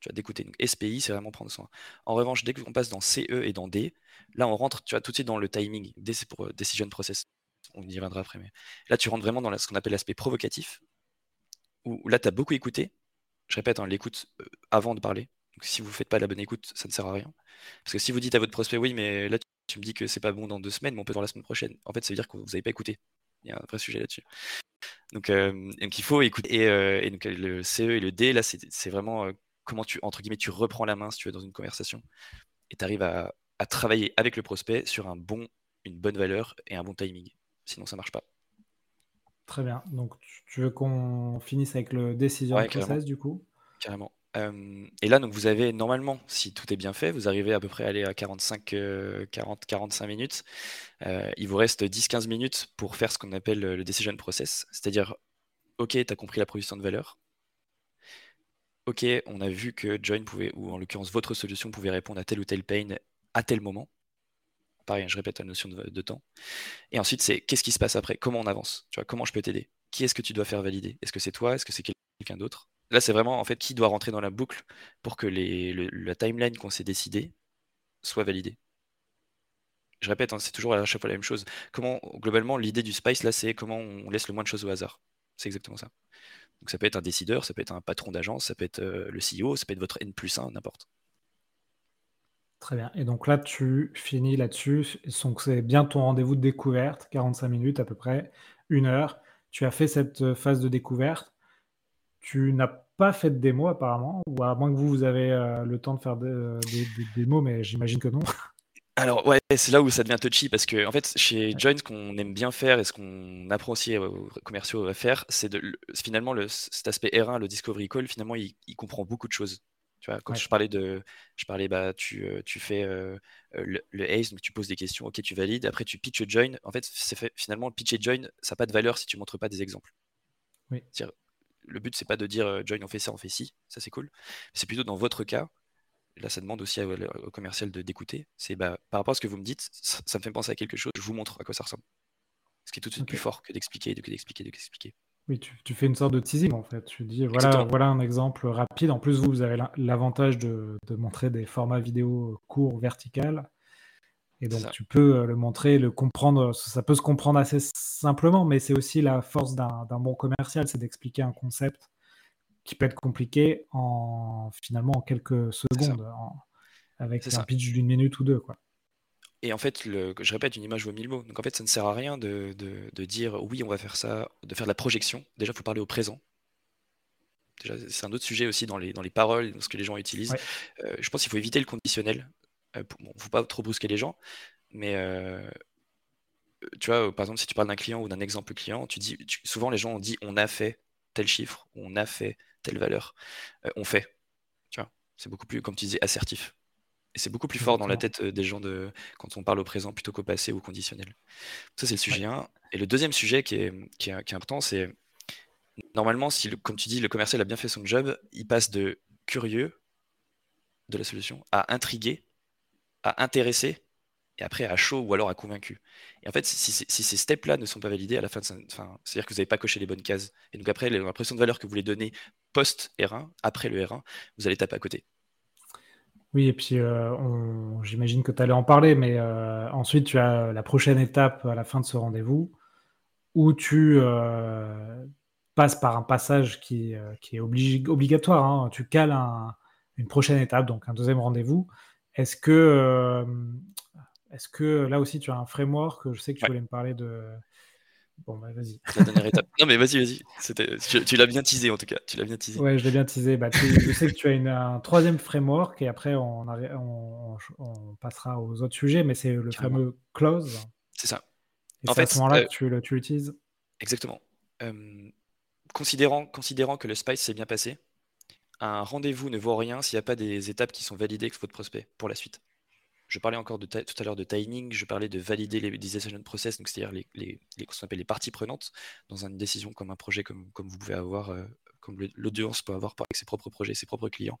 Tu vois, d'écouter. SPI, c'est vraiment prendre soin. En revanche, dès qu'on passe dans CE et dans D, là, on rentre, tu vois, tout de suite dans le timing. D, c'est pour euh, decision process. On y reviendra après. Mais là, tu rentres vraiment dans ce qu'on appelle l'aspect provocatif, où, là, tu as beaucoup écouté. Je répète, hein, l'écoute euh, avant de parler. Donc, si vous ne faites pas la bonne écoute, ça ne sert à rien. Parce que si vous dites à votre prospect, oui, mais là, tu me dis que c'est pas bon dans deux semaines, mais on peut voir la semaine prochaine. En fait, ça veut dire que vous n'avez pas écouté. Il y a un vrai sujet là-dessus. Donc, euh, il faut écouter. Et, euh, donc, le CE et le D, là, c'est vraiment euh, comment tu, entre guillemets, tu reprends la main si tu es dans une conversation et tu arrives à, travailler avec le prospect sur un bon, une bonne valeur et un bon timing. Sinon, ça marche pas. Très bien. Donc, tu veux qu'on finisse avec le décision process du coup? Carrément et là, donc vous avez normalement, si tout est bien fait, vous arrivez à peu près à aller à 45, 40, 45 minutes. Euh, il vous reste 10-15 minutes pour faire ce qu'on appelle le decision process, c'est-à-dire, OK, tu as compris la proposition de valeur. OK, on a vu que Join pouvait, ou en l'occurrence votre solution pouvait répondre à tel ou tel pain à tel moment. Pareil, je répète la notion de, de temps. Et ensuite, c'est qu'est-ce qui se passe après? Comment on avance? Tu vois, Comment je peux t'aider? Qui est-ce que tu dois faire valider? Est-ce que c'est toi? Est-ce que c'est quelqu'un d'autre? Là, c'est vraiment en fait qui doit rentrer dans la boucle pour que la timeline qu'on s'est décidé soit validée. Je répète, hein, c'est toujours à chaque fois la même chose. Comment, globalement, l'idée du Spice, là, c'est comment on laisse le moins de choses au hasard. C'est exactement ça. Donc ça peut être un décideur, ça peut être un patron d'agence, ça peut être euh, le CEO, ça peut être votre N plus 1, n'importe. Très bien. Et donc là, tu finis là-dessus. C'est bien ton rendez-vous de découverte, 45 minutes à peu près, une heure. Tu as fait cette euh, phase de découverte. Tu n'as pas fait de démo apparemment, ou à moins que vous, vous avez euh, le temps de faire des, démos, mais j'imagine que non. Alors ouais, c'est là où ça devient touchy parce que en fait chez Join ce qu'on aime bien faire et ce qu'on apprend aussi aux commerciaux à faire, c'est de finalement le, cet aspect R1, le discovery call, finalement il, comprend beaucoup de choses. Tu vois, quand je parlais de, je parlais, bah, tu, tu fais le, ace, donc tu poses des questions, ok, tu valides, après tu pitch join. En fait, c'est fait, finalement, pitch et join, ça n'a pas de valeur si tu montres pas des exemples. Oui. Le but, c'est pas de dire join, on fait ça, on fait ci, ça c'est cool. C'est plutôt dans votre cas, là ça demande aussi au commercial d'écouter, c'est bah, par rapport à ce que vous me dites, ça, me fait penser à quelque chose, je vous montre à quoi ça ressemble. Ce qui est tout de suite plus fort que d'expliquer, que d'expliquer, d'expliquer. Oui, tu, fais une sorte de teasing en fait. Tu dis voilà, voilà un exemple rapide. En plus, vous, vous avez l'avantage de, montrer des formats vidéo courts, verticales. Et donc, tu peux euh, le montrer, le comprendre. Ça peut se comprendre assez simplement, mais c'est aussi la force d'un bon commercial, c'est d'expliquer un concept qui peut être compliqué en finalement en quelques secondes, avec un pitch d'une minute ou deux. Quoi. Et en fait, le, je répète, une image vaut mille mots. Donc en fait, ça ne sert à rien de, de, dire oui, on va faire ça, de faire de la projection. Déjà, il faut parler au présent. Déjà, c'est un autre sujet aussi dans les, dans les paroles, dans ce que les gens utilisent. Euh, je pense qu'il faut éviter le conditionnel. Euh, il ne faut pas trop brusquer les gens. Mais euh, tu vois, par exemple, si tu parles d'un client ou d'un exemple client, tu dis souvent les gens ont dit on a fait tel chiffre, on a fait telle valeur, on fait. Tu vois, c'est beaucoup plus, comme tu disais, assertif. Et c'est beaucoup plus fort dans la tête des gens de, quand on parle au présent plutôt qu'au passé ou au conditionnel. Ça, c'est le sujet 1. Et le deuxième sujet qui est, qui est, important, c'est normalement, si, comme tu dis, le commercial a bien fait son job, il passe de curieux de la solution à intrigué, à intéressé, et après à chaud ou alors à convaincu. Et en fait, si, ces steps-là ne sont pas validés à la fin c'est-à-dire que vous n'avez pas coché les bonnes cases. Et donc après, l'impression de valeur que vous voulez donner post-R1, après le R1, vous allez taper à côté. Oui, et puis euh, j'imagine que tu allais en parler, mais euh, ensuite tu as la prochaine étape à la fin de ce rendez-vous où tu euh, passes par un passage qui, est obligatoire. Hein. Tu cales une prochaine étape, donc un deuxième rendez-vous. Est-ce que, que là aussi tu as un framework Je sais que tu voulais me parler de, Bon, bah, vas-y. La dernière étape. Non, mais vas-y, vas-y. Tu, l'as bien teasé en tout cas. Tu l'as bien teasé. Ouais, je l'ai bien teasé. Bah, je sais que tu as un troisième framework et après on, on, passera aux autres sujets, mais c'est le fameux close. C'est ça. Et en fait, à ce moment-là euh, tu l'utilises. Exactement. considérant, considérant que le spice s'est bien passé, un rendez-vous ne vaut rien s'il n'y a pas des étapes qui sont validées avec votre prospect pour la suite. Je parlais encore tout à l'heure de timing, je parlais de valider les decision process, c'est-à-dire les, les, les, parties prenantes dans une décision comme un projet comme, comme vous pouvez avoir, euh, comme l'audience peut avoir avec ses propres projets, ses propres clients.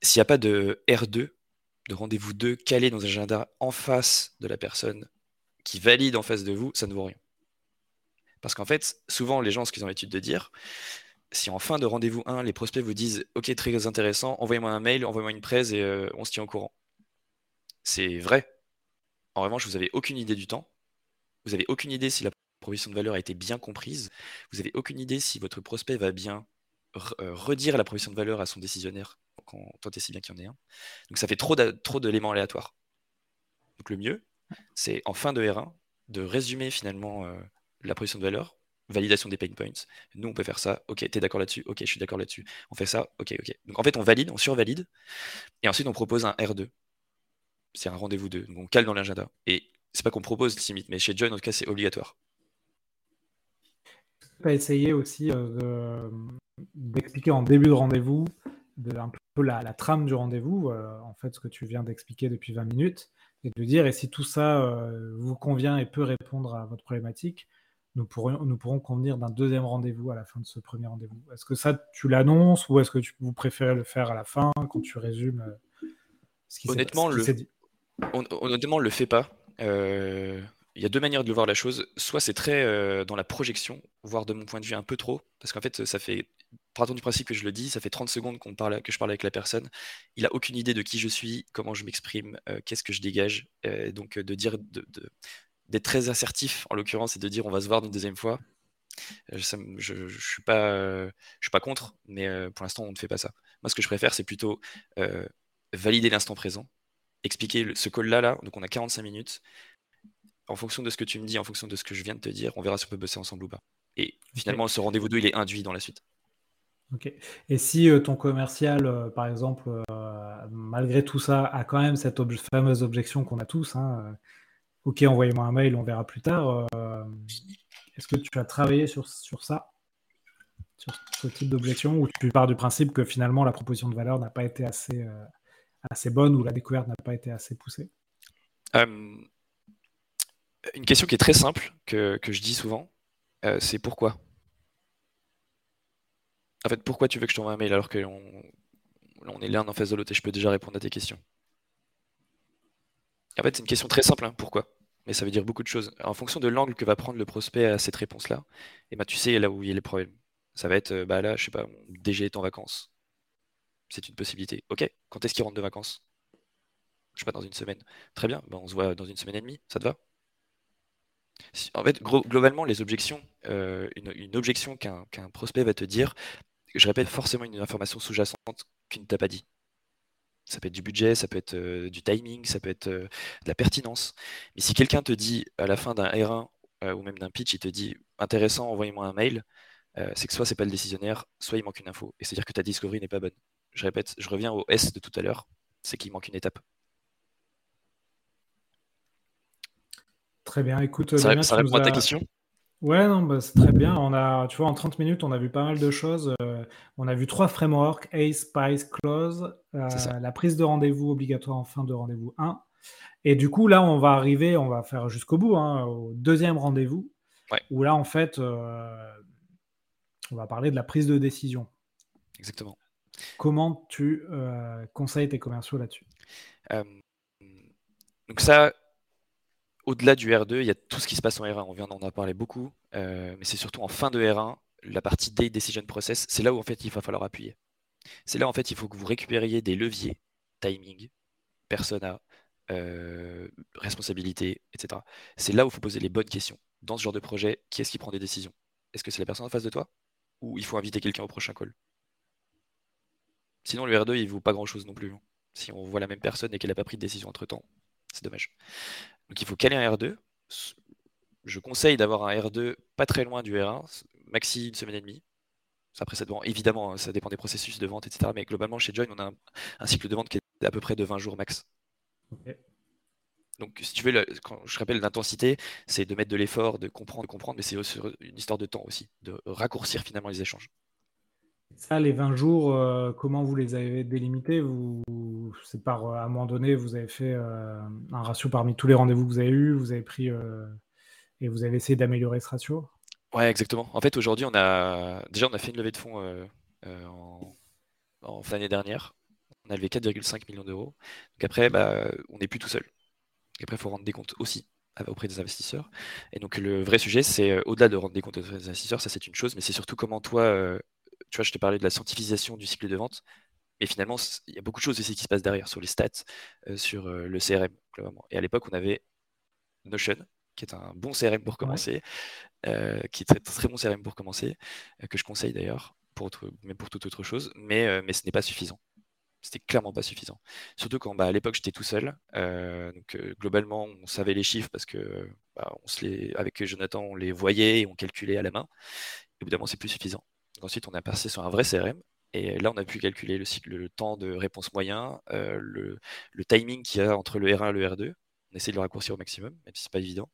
S'il n'y a pas de R2, de rendez-vous 2 calé dans un agenda en face de la personne qui valide en face de vous, ça ne vaut rien. Parce qu'en fait, souvent les gens, ce qu'ils ont l'habitude de dire, si en fin de rendez-vous 1, les prospects vous disent Ok, très intéressant, envoyez-moi un mail, envoyez-moi une presse et euh, on se tient au courant c'est vrai. En revanche, vous n'avez aucune idée du temps. Vous n'avez aucune idée si la proposition de valeur a été bien comprise. Vous n'avez aucune idée si votre prospect va bien euh, redire la proposition de valeur à son décisionnaire, quand, tant et si bien qu'il y en ait un. Donc ça fait trop d'éléments aléatoires. Donc le mieux, c'est en fin de R1 de résumer finalement euh, la proposition de valeur, validation des pain points. Nous, on peut faire ça. Ok, t'es d'accord là-dessus Ok, je suis d'accord là-dessus. On fait ça. Ok, ok. Donc en fait, on valide, on survalide. Et ensuite, on propose un R2 c'est un rendez-vous de. Donc on cale dans l'agenda. Et c'est pas qu'on propose limite, mais chez John, en tout cas, c'est obligatoire. Pas essayer aussi euh, d'expliquer en début de rendez-vous de, un peu la, trame du rendez-vous, euh, en fait, ce que tu viens d'expliquer depuis 20 minutes, et de dire, et si tout ça euh, vous convient et peut répondre à votre problématique, nous pourrons, nous pourrons convenir d'un deuxième rendez-vous à la fin de ce premier rendez-vous. Est-ce que ça, tu l'annonces ou est-ce que tu, vous préférez le faire à la fin quand tu résumes ce qui Honnêtement, le, dit? Honnêtement, on ne le fait pas. Euh, il y a deux manières de le voir la chose. Soit c'est très euh, dans la projection, voire de mon point de vue un peu trop, parce qu'en fait, ça fait, partons du principe que je le dis, ça fait 30 secondes qu'on parle, que je parle avec la personne. Il a aucune idée de qui je suis, comment je m'exprime, euh, qu'est-ce que je dégage. donc de dire, d'être très assertif en l'occurrence et de dire on va se voir une deuxième fois. je, ne suis pas, je suis pas contre, mais pour l'instant on ne fait pas ça. Moi, ce que je préfère, c'est plutôt valider l'instant présent expliquer ce call-là, là, donc on a 45 minutes. En fonction de ce que tu me dis, en fonction de ce que je viens de te dire, on verra si on peut bosser ensemble ou pas. Et finalement, ce rendez-vous 2, il est induit dans la suite. Ok. Et si euh, ton commercial, euh, par exemple, euh, malgré tout ça, a quand même cette fameuse objection qu'on a tous, hein, ok, envoyez-moi un mail, on verra plus tard. Est-ce que tu as travaillé sur, sur ça? Sur ce type d'objection ou tu pars du principe que finalement la proposition de valeur n'a pas été assez, euh, assez bonne ou la découverte n'a pas été assez poussée? Une question qui est très simple, que, que je dis souvent, c'est pourquoi? En fait, pourquoi tu veux que je t'envoie un mail alors qu'on on est l'un en face de l'autre et je peux déjà répondre à tes questions? En fait, c'est une question très simple, hein, pourquoi? Mais ça veut dire beaucoup de choses. En fonction de l'angle que va prendre le prospect à cette réponse-là, et bah, tu sais là où il y a les problèmes. Ça va être, euh, bah là, je sais pas, DG est en vacances. C'est une possibilité. Ok, quand est-ce qu'il rentre de vacances? Je sais pas, dans une semaine. Très bien, bah, on se voit dans une semaine et demie, ça te va? En fait, globalement, les objections, euh, une, objection qu'un prospect va te dire, je répète forcément une information sous-jacente qu'il ne t'a pas dit. Ça peut être du budget, ça peut être euh, du timing, ça peut être euh, de la pertinence. Mais si quelqu'un te dit à la fin d'un R1 euh, ou même d'un pitch, il te dit intéressant, envoyez-moi un mail, c'est que soit c'est pas le décisionnaire, soit il manque une info. Et c'est-à-dire que ta discovery n'est pas bonne. Je répète, je reviens au S de tout à l'heure, c'est qu'il manque une étape. Très bien, écoute. Ça, ça répond à ta question? Ouais, non, bah, c'est très bien. On a, tu vois, en 30 minutes, on a vu pas mal de choses. Euh, on a vu trois frameworks, ACE, Spice, Close, euh, la prise de rendez-vous obligatoire en fin de rendez-vous 1. Et du coup, là, on va arriver, on va faire jusqu'au bout, hein, au deuxième rendez-vous, où là, en fait, euh, on va parler de la prise de décision. Exactement. Comment tu conseilles tes commerciaux là-dessus? Donc ça, au-delà du R2, il y a tout ce qui se passe en R1. On vient d'en en parler beaucoup, euh, mais c'est surtout en fin de R1, la partie Date Decision Process, c'est là où en fait il va falloir appuyer. C'est là en fait il faut que vous récupériez des leviers, timing, persona, euh, responsabilité, etc. C'est là où il faut poser les bonnes questions. Dans ce genre de projet, qui est-ce qui prend des décisions? Est-ce que c'est la personne en face de toi? Ou il faut inviter quelqu'un au prochain call? Sinon le R2 il vaut pas grand-chose non plus. Hein. Si on voit la même personne et qu'elle n'a pas pris de décision entre temps, c'est dommage. Donc il faut caler un R2. Je conseille d'avoir un R2 pas très loin du R1, maxi une semaine et demie. Après, ça dépend, évidemment, ça dépend des processus de vente, etc. Mais globalement, chez Join, on a un, cycle de vente qui est à peu près de 20 jours max. Donc, si tu veux, quand je rappelle l'intensité, c'est de mettre de l'effort, de comprendre, de comprendre, mais c'est une histoire de temps aussi, de raccourcir finalement les échanges. Ça, les 20 jours, euh, comment vous les avez délimités vous, C'est par, euh, à un moment donné, vous avez fait euh, un ratio parmi tous les rendez-vous que vous avez eus, vous avez pris et vous avez essayé d'améliorer ce ratio? Ouais, exactement. En fait, aujourd'hui, on a déjà on a fait une levée de fonds en, fin d'année dernière. On a levé 4,5 millions d'euros. Donc après, bah, on n'est plus tout seul. Après, il faut rendre des comptes aussi auprès des investisseurs. Et donc le vrai sujet, c'est au-delà de rendre des comptes aux investisseurs, ça c'est une chose, mais c'est surtout comment toi, tu vois, je t'ai parlé de la scientifisation du cycle de vente. Et finalement, il y a beaucoup de choses aussi qui se passent derrière, sur les stats, euh, sur euh, le CRM, Et à l'époque, on avait Notion, qui est un bon CRM pour commencer, euh, qui est très, très bon CRM pour commencer, que je conseille d'ailleurs, pour même pour toute autre chose, mais, mais ce n'est pas suffisant. C'était clairement pas suffisant. Surtout quand bah, à l'époque j'étais tout seul. donc globalement, on savait les chiffres parce que bah, on se les, avec Jonathan, on les voyait et on calculait à la main. Évidemment, c'est plus suffisant ensuite, on a passé sur un vrai CRM. Et là, on a pu calculer le, temps de réponse moyen, le, timing qu'il y a entre le R1 et le R2. On essaie de le raccourcir au maximum, même si c'est pas évident.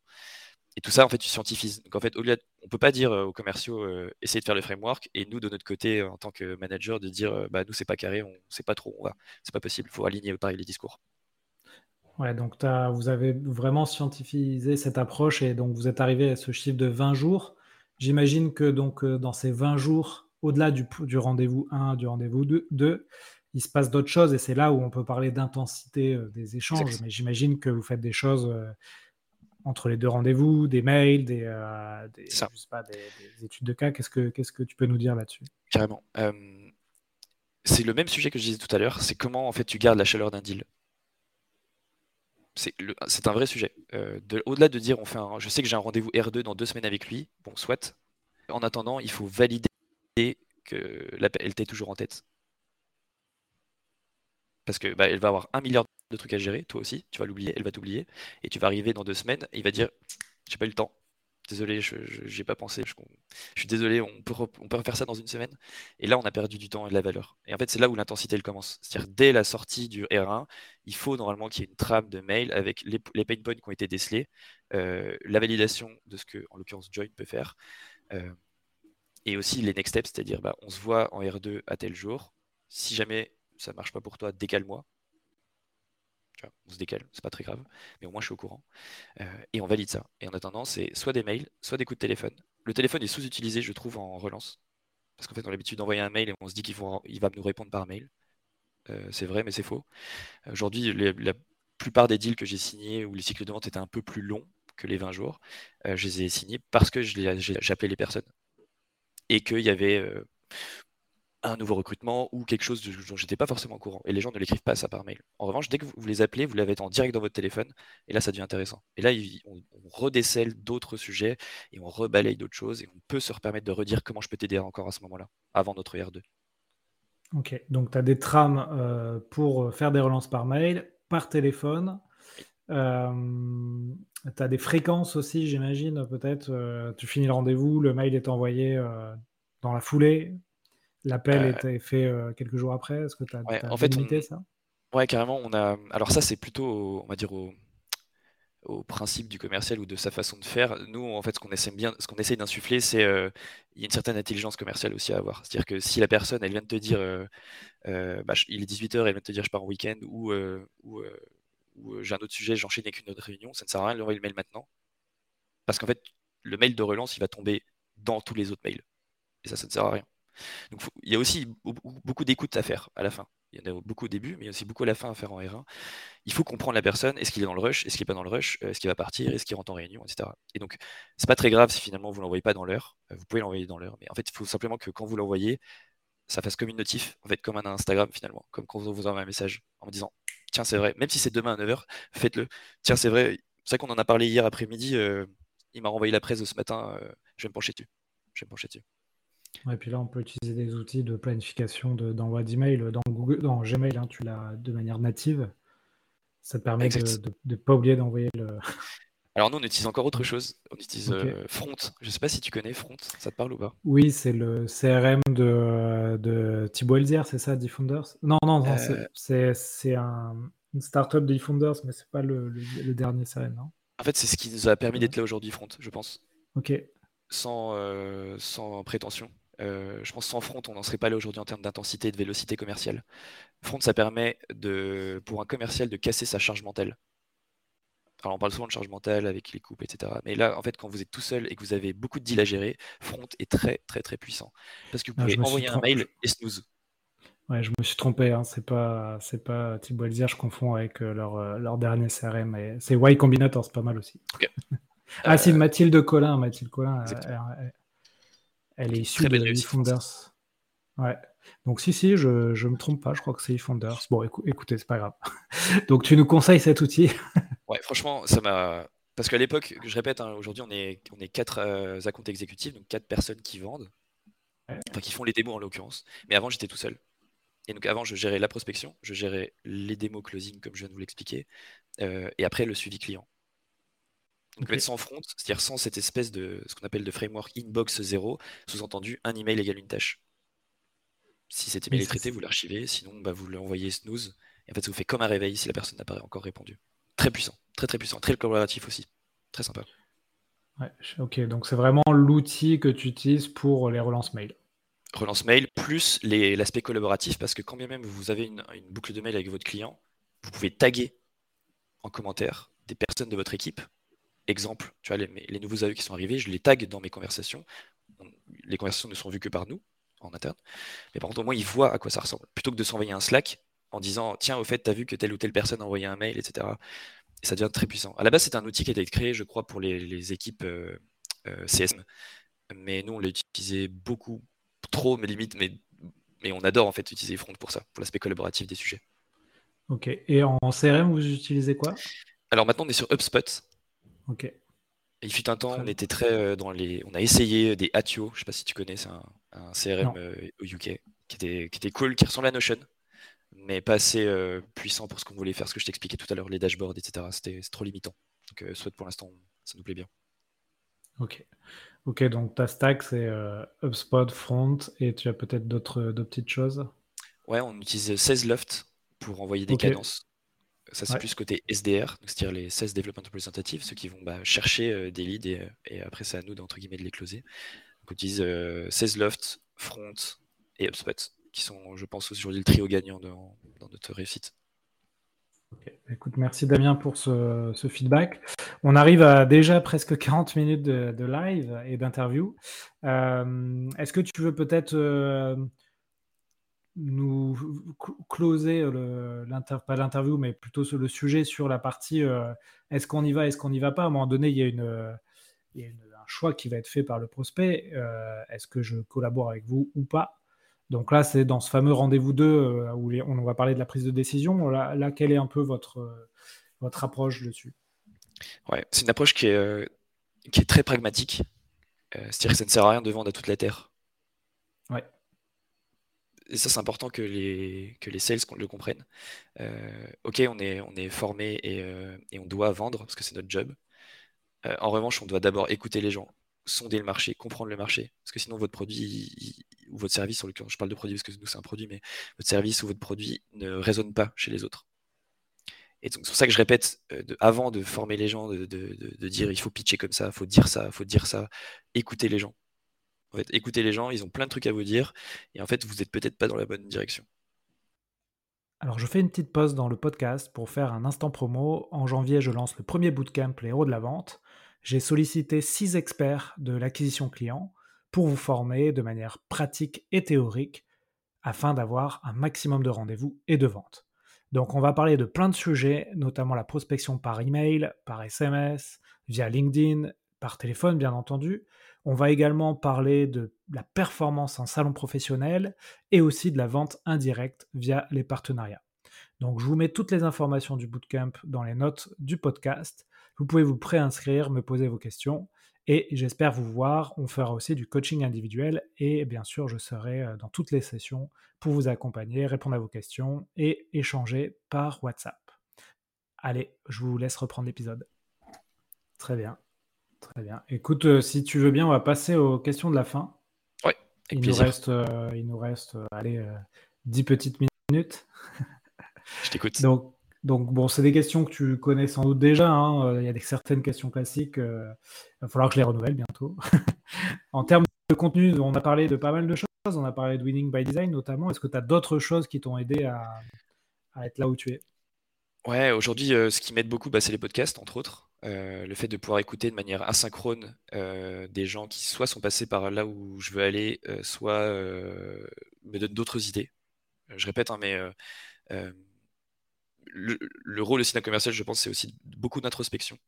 Et tout ça, en fait, tu scientifises. Donc, en fait, au lieu on peut pas dire aux commerciaux, essayez de faire le framework, et nous, de notre côté, en tant que manager, de dire, bah, nous, c'est pas carré, on sait pas trop, on va. C'est pas possible. Il faut aligner pareil les discours. Ouais, donc vous avez vraiment scientifisé cette approche, et donc vous êtes arrivé à ce chiffre de 20 jours. J'imagine que donc dans ces 20 jours, au-delà du, rendez-vous 1, du rendez-vous 2, il se passe d'autres choses et c'est là où on peut parler d'intensité euh, des échanges. Mais j'imagine que vous faites des choses euh, entre les deux rendez-vous, des mails, des, euh, études de cas. Qu'est-ce que, qu'est-ce que tu peux nous dire là-dessus? Carrément. c'est le même sujet que je disais tout à l'heure. C'est comment en fait tu gardes la chaleur d'un deal. C'est, un vrai sujet. au-delà de dire on fait je sais que j'ai un rendez-vous R2 dans deux semaines avec lui, bon soit. En attendant, il faut valider que elle t'est toujours en tête. Parce que bah, elle va avoir un milliard de trucs à gérer, toi aussi, tu vas l'oublier, elle va t'oublier, et tu vas arriver dans deux semaines, et il va dire j'ai pas eu le temps, désolé, je pas pensé, je, suis désolé, on peut, on peut refaire ça dans une semaine. Et là, on a perdu du temps et de la valeur. Et en fait, c'est là où l'intensité elle commence. C'est-à-dire dès la sortie du R1, il faut normalement qu'il y ait une trame de mail avec les, les pain points qui ont été décelés, euh, la validation de ce que, en l'occurrence, Join peut faire. Euh, Et aussi les next steps, c'est-à-dire bah, on se voit en R2 à tel jour. Si jamais ça marche pas pour toi, décale-moi. On se décale, c'est pas très grave, mais au moins je suis au courant. Euh, et on valide ça. Et en attendant, c'est soit des mails, soit des coups de téléphone. Le téléphone est sous-utilisé, je trouve, en relance. Parce qu'en fait, on a l'habitude d'envoyer un mail et on se dit qu'il il va nous répondre par mail. Euh, c'est vrai, mais c'est faux. Aujourd'hui, la plupart des deals que j'ai signés où les cycles de vente étaient un peu plus longs que les 20 jours, euh, je les ai signés parce que j'appelais les personnes. Et qu'il y avait euh, un nouveau recrutement ou quelque chose dont j'étais pas forcément au courant. Et les gens ne l'écrivent pas ça par mail. En revanche, dès que vous les appelez, vous l'avez en direct dans votre téléphone, et là, ça devient intéressant. Et là, on, redécèle d'autres sujets et on rebalaye d'autres choses, et on peut se permettre de redire comment je peux t'aider encore à ce moment-là, avant notre R2. Ok, donc tu as des trames euh, pour faire des relances par mail, par téléphone. Euh, tu as des fréquences aussi, j'imagine, peut-être. Euh, tu finis le rendez-vous, le mail est envoyé dans la foulée. L'appel était fait quelques jours après. Est-ce que tu as, en fait, ça? Ouais, carrément. On a... Alors ça, c'est plutôt, on va dire, au, au principe du commercial ou de sa façon de faire. Nous, en fait, ce qu'on essaie bien, ce qu'on essaie d'insuffler, c'est euh, il y a une certaine intelligence commerciale aussi à avoir. C'est-à-dire que si la personne, elle vient de te dire, euh, euh, bah, il est 18h, elle vient de te dire, je pars en week-end, ou, ou, j'ai un autre sujet, j'enchaîne avec une autre réunion, ça ne sert à rien de le mail maintenant. Parce qu'en fait, le mail de relance, il va tomber dans tous les autres mails. Et ça, ça ne sert à rien. Il y a aussi beaucoup d'écoute à faire à la fin. Il y en a beaucoup au début, mais il y a aussi beaucoup à la fin à faire en R1. Il faut comprendre la personne. Est-ce qu'il est dans le rush Est-ce qu'il n'est pas dans le rush Est-ce qu'il va partir Est-ce qu'il rentre en réunion Etc. Et donc, c'est pas très grave si finalement vous ne l'envoyez pas dans l'heure. Euh, vous pouvez l'envoyer dans l'heure. Mais en fait, il faut simplement que quand vous l'envoyez, ça fasse comme une notif, en comme un Instagram finalement. Comme quand vous vous envoie un message en me disant Tiens, c'est vrai, même si c'est demain à 9h, faites-le. Tiens, c'est vrai, c'est vrai qu'on en a parlé hier après-midi. Euh, il m'a renvoyé la presse de ce matin. Euh, je vais me pencher dessus. Je vais me pencher dessus. Et puis là, on peut utiliser des outils de planification d'envoi d'email dans, Google, dans Gmail, hein, tu l'as de manière native. Ça te permet de ne pas oublier d'envoyer le. Alors nous, on utilise encore autre chose. On utilise euh, Front. Je ne sais pas si tu connais Front. Ça te parle ou pas? Oui, c'est le CRM de, de Thibaut Elzière, c'est ça, Defunders Non, non, non euh. c'est un, une startup de Defunders, mais c'est pas le, le, dernier CRM, non? En fait, c'est ce qui nous a permis d'être là aujourd'hui, Front, je pense. Ok. Sans, euh, sans prétention. Je pense sans front, on n'en serait pas là aujourd'hui en termes d'intensité et de vélocité commerciale. Front, ça permet de, pour un commercial de casser sa charge mentale. Alors on parle souvent de charge mentale avec les coupes, etc. Mais là, en fait, quand vous êtes tout seul et que vous avez beaucoup de deals à gérer, Front est très, très, très puissant. Parce que vous ah, pouvez envoyer un mail et snooze. Ouais, je me suis trompé. Hein. C'est pas, c'est pas Thibaut je confonds avec euh, leur, euh, leur, dernier CRM. C'est Y Combinator, c'est pas mal aussi. ah, c'est Mathilde Collin. Mathilde Collin, elle est issue de eFounders. Ouais. Donc si, si, je ne me trompe pas, je crois que c'est eFounders. Bon, écoutez, c'est pas grave. Donc tu nous conseilles cet outil? Ouais, franchement, ça m'a... Parce qu'à l'époque, je répète, hein, aujourd'hui on est, on est quatre euh, accounts exécutifs, donc quatre personnes qui vendent, enfin qui font les démos en l'occurrence. Mais avant, j'étais tout seul. Et donc avant, je gérais la prospection, je gérais les démos closing, comme je viens de vous l'expliquer, euh, et après le suivi client. Donc mettre sans front, c'est-à-dire sans cette espèce de ce qu'on appelle de framework inbox 0, sous-entendu un email égale une tâche. Si cet email est traité, vous l'archivez, sinon bah, vous l'envoyez snooze, et en fait ça vous fait comme un réveil si la personne n'a pas encore répondu. Très puissant, très très puissant, très collaboratif aussi, très sympa. Ouais, ok, donc c'est vraiment l'outil que tu utilises pour les relances mail. Relance mail plus l'aspect collaboratif, parce que quand bien même vous avez une, une boucle de mail avec votre client, vous pouvez taguer en commentaire des personnes de votre équipe exemple, tu vois, les, nouveaux AE qui sont arrivés, je les tag dans mes conversations. Les conversations ne sont vues que par nous, en interne. Mais par contre, au moins, ils voient à quoi ça ressemble. Plutôt que de s'envoyer un Slack en disant, tiens, au fait, tu as vu que telle ou telle personne a envoyé un mail, etc. Et ça devient très puissant. À la base, c'est un outil qui a été créé, je crois, pour les, équipes euh, euh, CSM. Mais nous, on l'a utilisé beaucoup, trop, mais limite, mais, mais on adore en fait utiliser Front pour ça, pour l'aspect collaboratif des sujets. Ok. Et en CRM, vous utilisez quoi? Alors maintenant, on est sur HubSpot. Ok. Il fut un temps, on était très euh, dans les. On a essayé des Atio, je sais pas si tu connais, c'est un, CRM au UK qui était, qui était cool, qui ressemble à Notion, mais pas assez euh, puissant pour ce qu'on voulait faire, ce que je t'expliquais tout à l'heure, les dashboards, etc. C'était trop limitant. Donc, soit pour l'instant, ça nous plaît bien. Ok. Ok, donc ta stack, c'est HubSpot, Front, et tu as peut-être d'autres petites choses? Ouais, on utilise 16 Loft pour envoyer des cadences. Ça, c'est plus côté SDR, c'est-à-dire les 16 Development Representatives, ceux qui vont bah, chercher euh, des leads et, après, c'est à nous, d'entre guillemets, de les closer. on utilise euh, Loft, Front et HubSpot, qui sont, je pense, aujourd'hui le trio gagnant dans, notre réussite. Écoute, merci Damien pour ce, feedback. On arrive à déjà presque 40 minutes de, live et d'interview. Euh, est-ce que tu veux peut-être euh, nous closer le, pas l'interview, mais plutôt le sujet sur la partie euh, est-ce qu'on y va, est-ce qu'on n'y va pas? À un moment donné, il y a, une, il y a un choix qui va être fait par le prospect. est-ce que je collabore avec vous ou pas? Donc là, c'est dans ce fameux rendez-vous 2 euh, où on va parler de la prise de décision. Là, quelle est un peu votre, euh, votre approche dessus? Ouais, c'est une approche qui est, euh, qui est très pragmatique. C'est-à-dire que ça ne sert à rien de vendre à toute la terre. Ouais. Et ça, c'est important que les, que les sales le comprennent. ok, on est, on est formé et, et on doit vendre parce que c'est notre job. en revanche, on doit d'abord écouter les gens, sonder le marché, comprendre le marché. Parce que sinon, votre produit, ou votre service, sur lequel je parle de produit parce que nous c'est un produit, mais votre service ou votre produit ne résonne pas chez les autres. Et donc c'est pour ça que je répète, euh, avant de former les gens, de, dire il faut pitcher comme ça, il faut dire ça, il faut dire ça, écoutez les gens. En fait, écoutez les gens, ils ont plein de trucs à vous dire, et en fait, vous n'êtes peut-être pas dans la bonne direction. Alors je fais une petite pause dans le podcast pour faire un instant promo. En janvier, je lance le premier bootcamp Les héros de la vente. J'ai sollicité six experts de l'acquisition client pour vous former de manière pratique et théorique afin d'avoir un maximum de rendez-vous et de ventes. Donc on va parler de plein de sujets, notamment la prospection par email, par SMS, via LinkedIn, par téléphone bien entendu. On va également parler de la performance en salon professionnel et aussi de la vente indirecte via les partenariats. Donc je vous mets toutes les informations du bootcamp dans les notes du podcast. Vous pouvez vous préinscrire, me poser vos questions et j'espère vous voir. On fera aussi du coaching individuel et bien sûr, je serai euh, dans toutes les sessions pour vous accompagner, répondre à vos questions et échanger par WhatsApp. Allez, je vous laisse reprendre l'épisode. Très bien. Très bien. Écoute, euh, si tu veux bien, on va passer aux questions de la fin. Oui, il, nous reste, euh, il nous reste, allez, 10 petites minutes. Je t'écoute. Donc, donc, bon, c'est des questions que tu connais sans doute déjà. Hein. Euh, il y a des, certaines questions classiques. Euh, il va falloir que je les renouvelle bientôt. en termes de contenu, on a parlé de pas mal de choses. On a parlé de Winning by Design notamment. Est-ce que tu as d'autres choses qui t'ont aidé à, être là où tu es? Ouais, aujourd'hui, euh, ce qui m'aide beaucoup, bah, c'est les podcasts, entre autres. le fait de pouvoir écouter de manière asynchrone des gens qui soit sont passés par là où je veux aller, soit me donnent d'autres idées. Je répète, hein, mais le, rôle aussi d'un commercial, je pense, c'est aussi beaucoup d'introspection.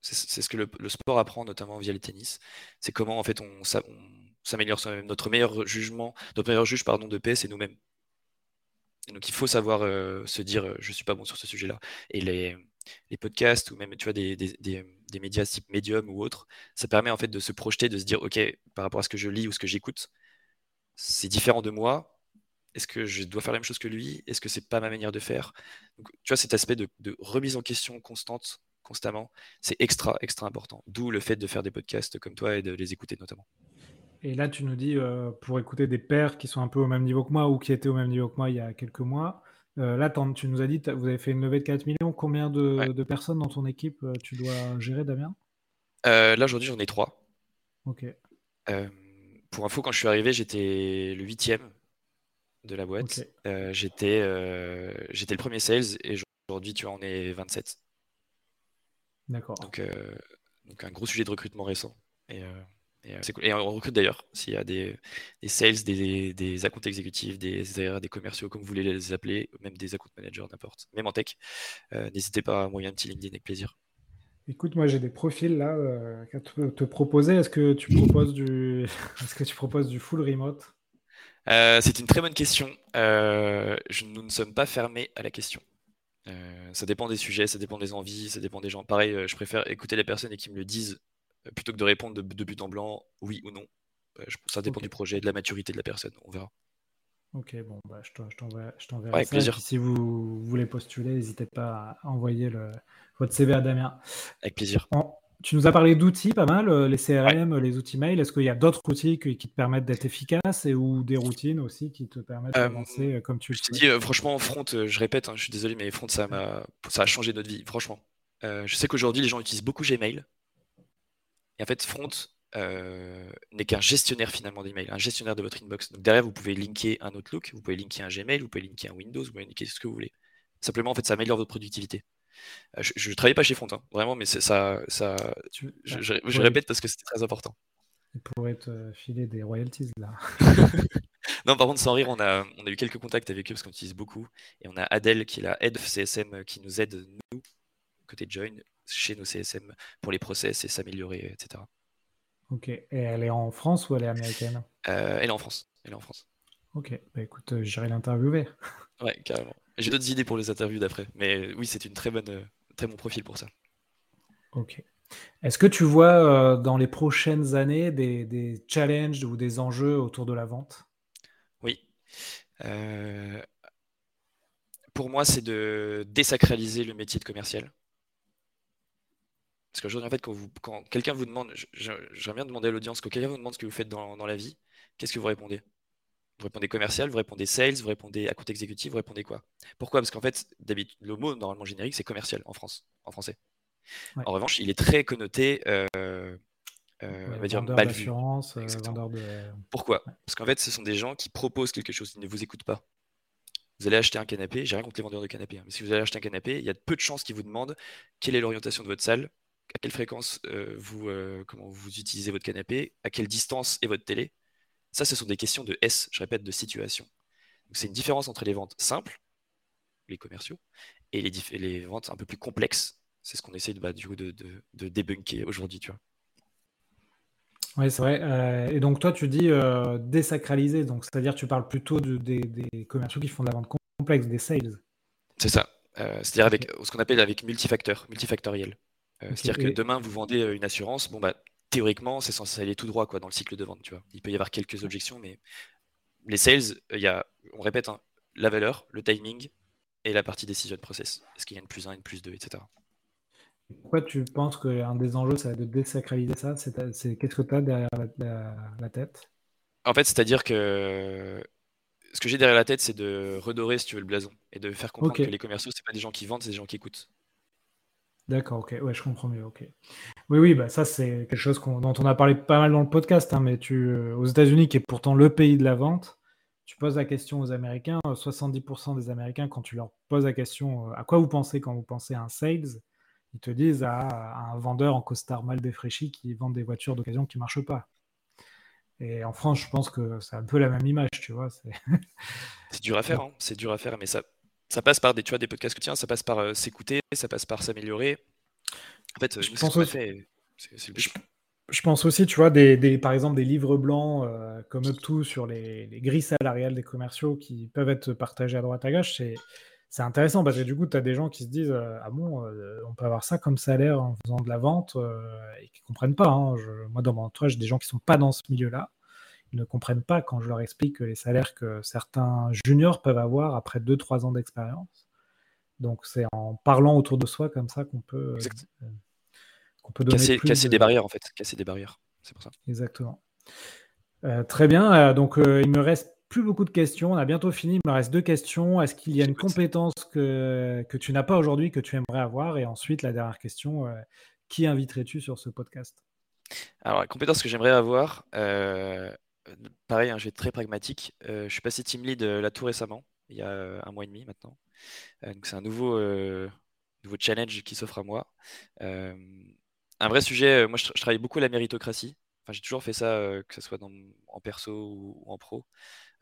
C'est ce que le, sport apprend, notamment via le tennis. C'est comment, en fait, on, s'améliore soi-même. Notre meilleur jugement, notre meilleur juge, pardon, de paix, c'est nous-mêmes. Donc, il faut savoir euh, se dire, euh, je suis pas bon sur ce sujet-là. Et les, podcasts ou même, tu vois, des, médias type Medium ou autre, ça permet, en fait, de se projeter, de se dire, OK, par rapport à ce que je lis ou ce que j'écoute, c'est différent de moi, est-ce que je dois faire la même chose que lui? Est-ce que c'est pas ma manière de faire? Donc, Tu vois, cet aspect de, remise en question constante, constamment, c'est extra, extra important. D'où le fait de faire des podcasts comme toi et de les écouter notamment. Et là, tu nous dis, euh, pour écouter des pairs qui sont un peu au même niveau que moi ou qui étaient au même niveau que moi il y a quelques mois, euh, là, tu nous as dit, vous avez fait une levée de 4 millions. Combien de, personnes dans ton équipe euh, tu dois gérer, Damien? Là, aujourd'hui, j'en ai 3. Ok. pour info, quand je suis arrivé, j'étais le huitième de la boîte. Euh, j'étais, euh, j'étais le premier sales et aujourd'hui, tu vois, on est 27. D'accord. Donc, euh, donc, un gros sujet de recrutement récent. Et, et, on recrute d'ailleurs, s'il y a des, sales, des, des accounts exécutifs, des des commerciaux, comme vous voulez les appeler, même des account managers, n'importe, même en tech, n'hésitez pas à envoyer un petit LinkedIn avec plaisir. Écoute, moi j'ai des profils là à te, proposer. Est-ce que tu proposes du, est-ce que tu proposes du full remote? Euh, c'est une très bonne question. Euh, nous ne sommes pas fermés à la question. Euh, ça dépend des sujets, ça dépend des envies, ça dépend des gens. Pareil, je préfère écouter les personnes et qui me le disent plutôt que de répondre de, but en blanc, oui ou non. ça dépend du projet, de la maturité de la personne. On verra. Ok, bon, bah, je t'enverrai ouais, plaisir. si vous voulez postuler, n'hésitez pas à envoyer le, votre CV à Damien. Avec plaisir. Tu nous as parlé d'outils pas mal, euh, les CRM, les outils mail. Est-ce qu'il y a d'autres outils qui, te permettent d'être efficace et ou des routines aussi qui te permettent euh, d'avancer euh, comme tu le Je dis, franchement, Front, je répète, hein, je suis désolé, mais Front, ça, a, ça a changé notre vie, franchement. je sais qu'aujourd'hui, les gens utilisent beaucoup Gmail. Et en fait, Front, n'est qu'un gestionnaire finalement d'email, un gestionnaire de votre inbox. Donc derrière, vous pouvez linker un Outlook, vous pouvez linker un Gmail, vous pouvez linker un Windows, vous pouvez linker ce que vous voulez. Simplement, en fait, ça améliore votre productivité. Je ne travaille pas chez Front, hein, vraiment, mais ça, ça, je, répète parce que c'est très important. Il pourrait te filer des royalties là. non, par contre, sans rire, on a, on a eu quelques contacts avec eux parce qu'on utilise beaucoup. Et on a Adèle qui est la head of CSM qui nous aide, nous, côté Join, chez nos CSM pour les process et s'améliorer, etc. Ok. Et elle est en France ou elle est américaine? Euh, Elle est en France. Elle est en France. Ok. Bah écoute, euh, j'irai l'interviewer. Ouais, carrément. J'ai d'autres idées pour les interviews d'après. Mais oui, c'est une très bonne, euh, très bon profil pour ça. Ok. Est-ce que tu vois dans les prochaines années des, des, challenges ou des enjeux autour de la vente? Oui. Pour moi, c'est de désacraliser le métier de commercial. Parce qu'aujourd'hui, en fait, quand, vous, quand quelqu'un vous demande, j'aimerais bien demander à l'audience, quand quelqu'un vous demande ce que vous faites dans, la vie, qu'est-ce que vous répondez? Vous répondez commercial, vous répondez sales, vous répondez à compte exécutif, vous répondez quoi? Pourquoi? Parce qu'en fait, d'habitude, le mot normalement générique, c'est commercial en France, en français. En revanche, il est très connoté, euh, euh, on va dire mal vu. Euh, de... Pourquoi? Parce qu'en fait, ce sont des gens qui proposent quelque chose, ils ne vous écoutent pas. Vous allez acheter un canapé, j'ai rien contre les vendeurs de canapés, hein, mais si vous allez acheter un canapé, il y a peu de chances qu'ils vous demandent quelle est l'orientation de votre salle, à quelle fréquence euh, vous, comment vous utilisez votre canapé, à quelle distance est votre télé. Ça, ce sont des questions de S, je répète, de situation. C'est une différence entre les ventes simples, les commerciaux, et les, les ventes un peu plus complexes. C'est ce qu'on essaie de, bah, du coup, de, de, débunker aujourd'hui, tu vois. Oui, c'est vrai. Euh, et donc toi, tu dis désacraliser, donc c'est-à-dire tu parles plutôt des, des, commerciaux qui font de la vente complexe, des sales. C'est ça. c'est-à-dire avec ce qu'on appelle avec multifacteur, multifactoriel. Euh, c'est-à-dire que demain, vous vendez euh, une assurance, bon, bah, théoriquement, c'est censé aller tout droit quoi, dans le cycle de vente. Tu vois. Il peut y avoir quelques objections, mais les sales, il y a, on répète, hein, la valeur, le timing et la partie décision de process. Est-ce qu'il y a une plus 1, une plus 2, etc. Pourquoi tu penses qu'un des enjeux, ça va être de désacraliser ça? C'est, Qu'est-ce que tu as derrière la, tête? En fait, c'est-à-dire que ce que j'ai derrière la tête, c'est de redorer, si tu veux, le blason et de faire comprendre que les commerciaux, c'est pas des gens qui vendent, c'est des gens qui écoutent. D'accord, ok, ouais, je comprends mieux, ok. Oui, oui, bah ça c'est quelque chose dont on a parlé pas mal dans le podcast, hein, mais tu, euh, aux États-Unis, qui est pourtant le pays de la vente, tu poses la question aux Américains, 70% euh, des Américains, quand tu leur poses la question euh, à quoi vous pensez quand vous pensez à un sales, ils te disent à, un vendeur en costard mal défraîchi qui vend des voitures d'occasion qui ne marchent pas. Et en France, je pense que c'est un peu la même image, tu vois. C'est dur à faire, hein, c'est dur à faire, mais ça, ça passe par des, tu vois, des podcasts que tiens, ça passe par euh, s'écouter, ça passe par s'améliorer. En fait, je pense aussi, Je, pense aussi, tu vois, des, par exemple, des livres blancs euh, comme Up2 sur les, grilles salariales des commerciaux qui peuvent être partagés à droite à gauche. C'est, c'est intéressant parce que du coup, tu as des gens qui se disent euh, Ah bon, on peut avoir ça comme salaire en faisant de la vente et qui ne comprennent pas. Hein. moi, dans mon entourage, j'ai des gens qui ne sont pas dans ce milieu-là ne comprennent pas quand je leur explique les salaires que certains juniors peuvent avoir après 2-3 ans d'expérience. Donc c'est en parlant autour de soi comme ça qu'on peut, euh, qu'on peut donner casser, des barrières en fait, casser des barrières. C'est pour ça. Exactement. Euh, très bien. Euh, donc il me reste plus beaucoup de questions. On a bientôt fini. Il me reste deux questions. Est-ce qu'il y a une compétence que, que tu n'as pas aujourd'hui que tu aimerais avoir? Et ensuite la dernière question qui inviterais-tu sur ce podcast? Alors, la compétence que j'aimerais avoir, euh, pareil, hein, je vais être très pragmatique. Euh, je suis passé team lead euh, là tout récemment, il y a un mois et demi maintenant. donc c'est un nouveau, nouveau challenge qui s'offre à moi. un vrai sujet, moi je, travaille beaucoup la méritocratie. Enfin, j'ai toujours fait ça, que ce soit en perso ou, en pro.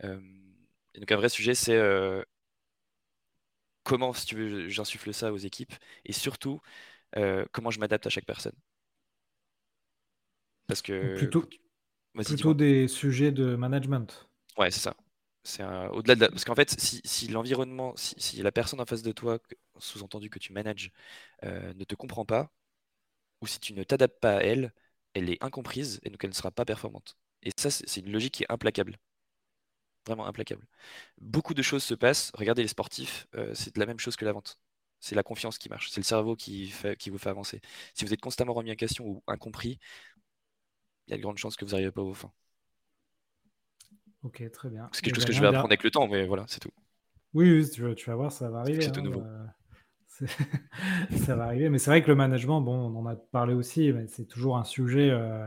donc un vrai sujet, c'est comment, si tu veux, j'insuffle ça aux équipes et surtout comment je m'adapte à chaque personne. Parce que plutôt, Plutôt des sujets de management. Ouais, c'est ça. C'est au-delà de Parce qu'en fait, si, l'environnement, si, la personne en face de toi, sous-entendu que tu manages, euh, ne te comprend pas, ou si tu ne t'adaptes pas à elle, elle est incomprise et donc elle ne sera pas performante. Et ça, c'est une logique qui est implacable. Vraiment implacable. Beaucoup de choses se passent. Regardez les sportifs, euh, c'est de la même chose que la vente. C'est la confiance qui marche. C'est le cerveau qui, fait, qui vous fait avancer. Si vous êtes constamment remis en question ou incompris, il y a de grandes chances que vous n'arrivez pas au fin. Ok, très bien. C'est quelque chose que je vais apprendre avec le temps, mais voilà, c'est tout. Oui, tu, vas, voir, ça va arriver. C'est tout hein, nouveau. Euh, ça va arriver, mais c'est vrai que le management, bon, on en a parlé aussi, mais c'est toujours un sujet euh,